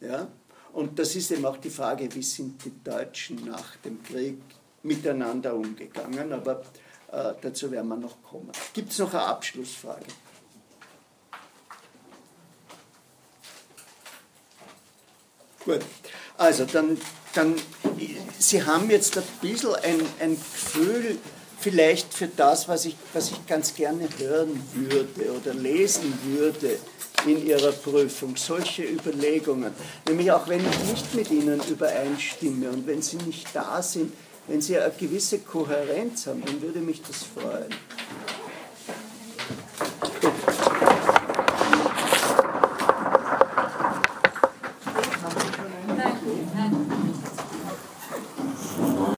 Ja? Und das ist eben auch die Frage, wie sind die Deutschen nach dem Krieg miteinander umgegangen, aber äh, dazu werden wir noch kommen. Gibt es noch eine Abschlussfrage? Gut, also dann, dann, Sie haben jetzt ein bisschen ein, ein Gefühl vielleicht für das, was ich, was ich ganz gerne hören würde oder lesen würde in Ihrer Prüfung, solche Überlegungen. Nämlich auch wenn ich nicht mit Ihnen übereinstimme und wenn Sie nicht da sind, wenn Sie eine gewisse Kohärenz haben, dann würde mich das freuen.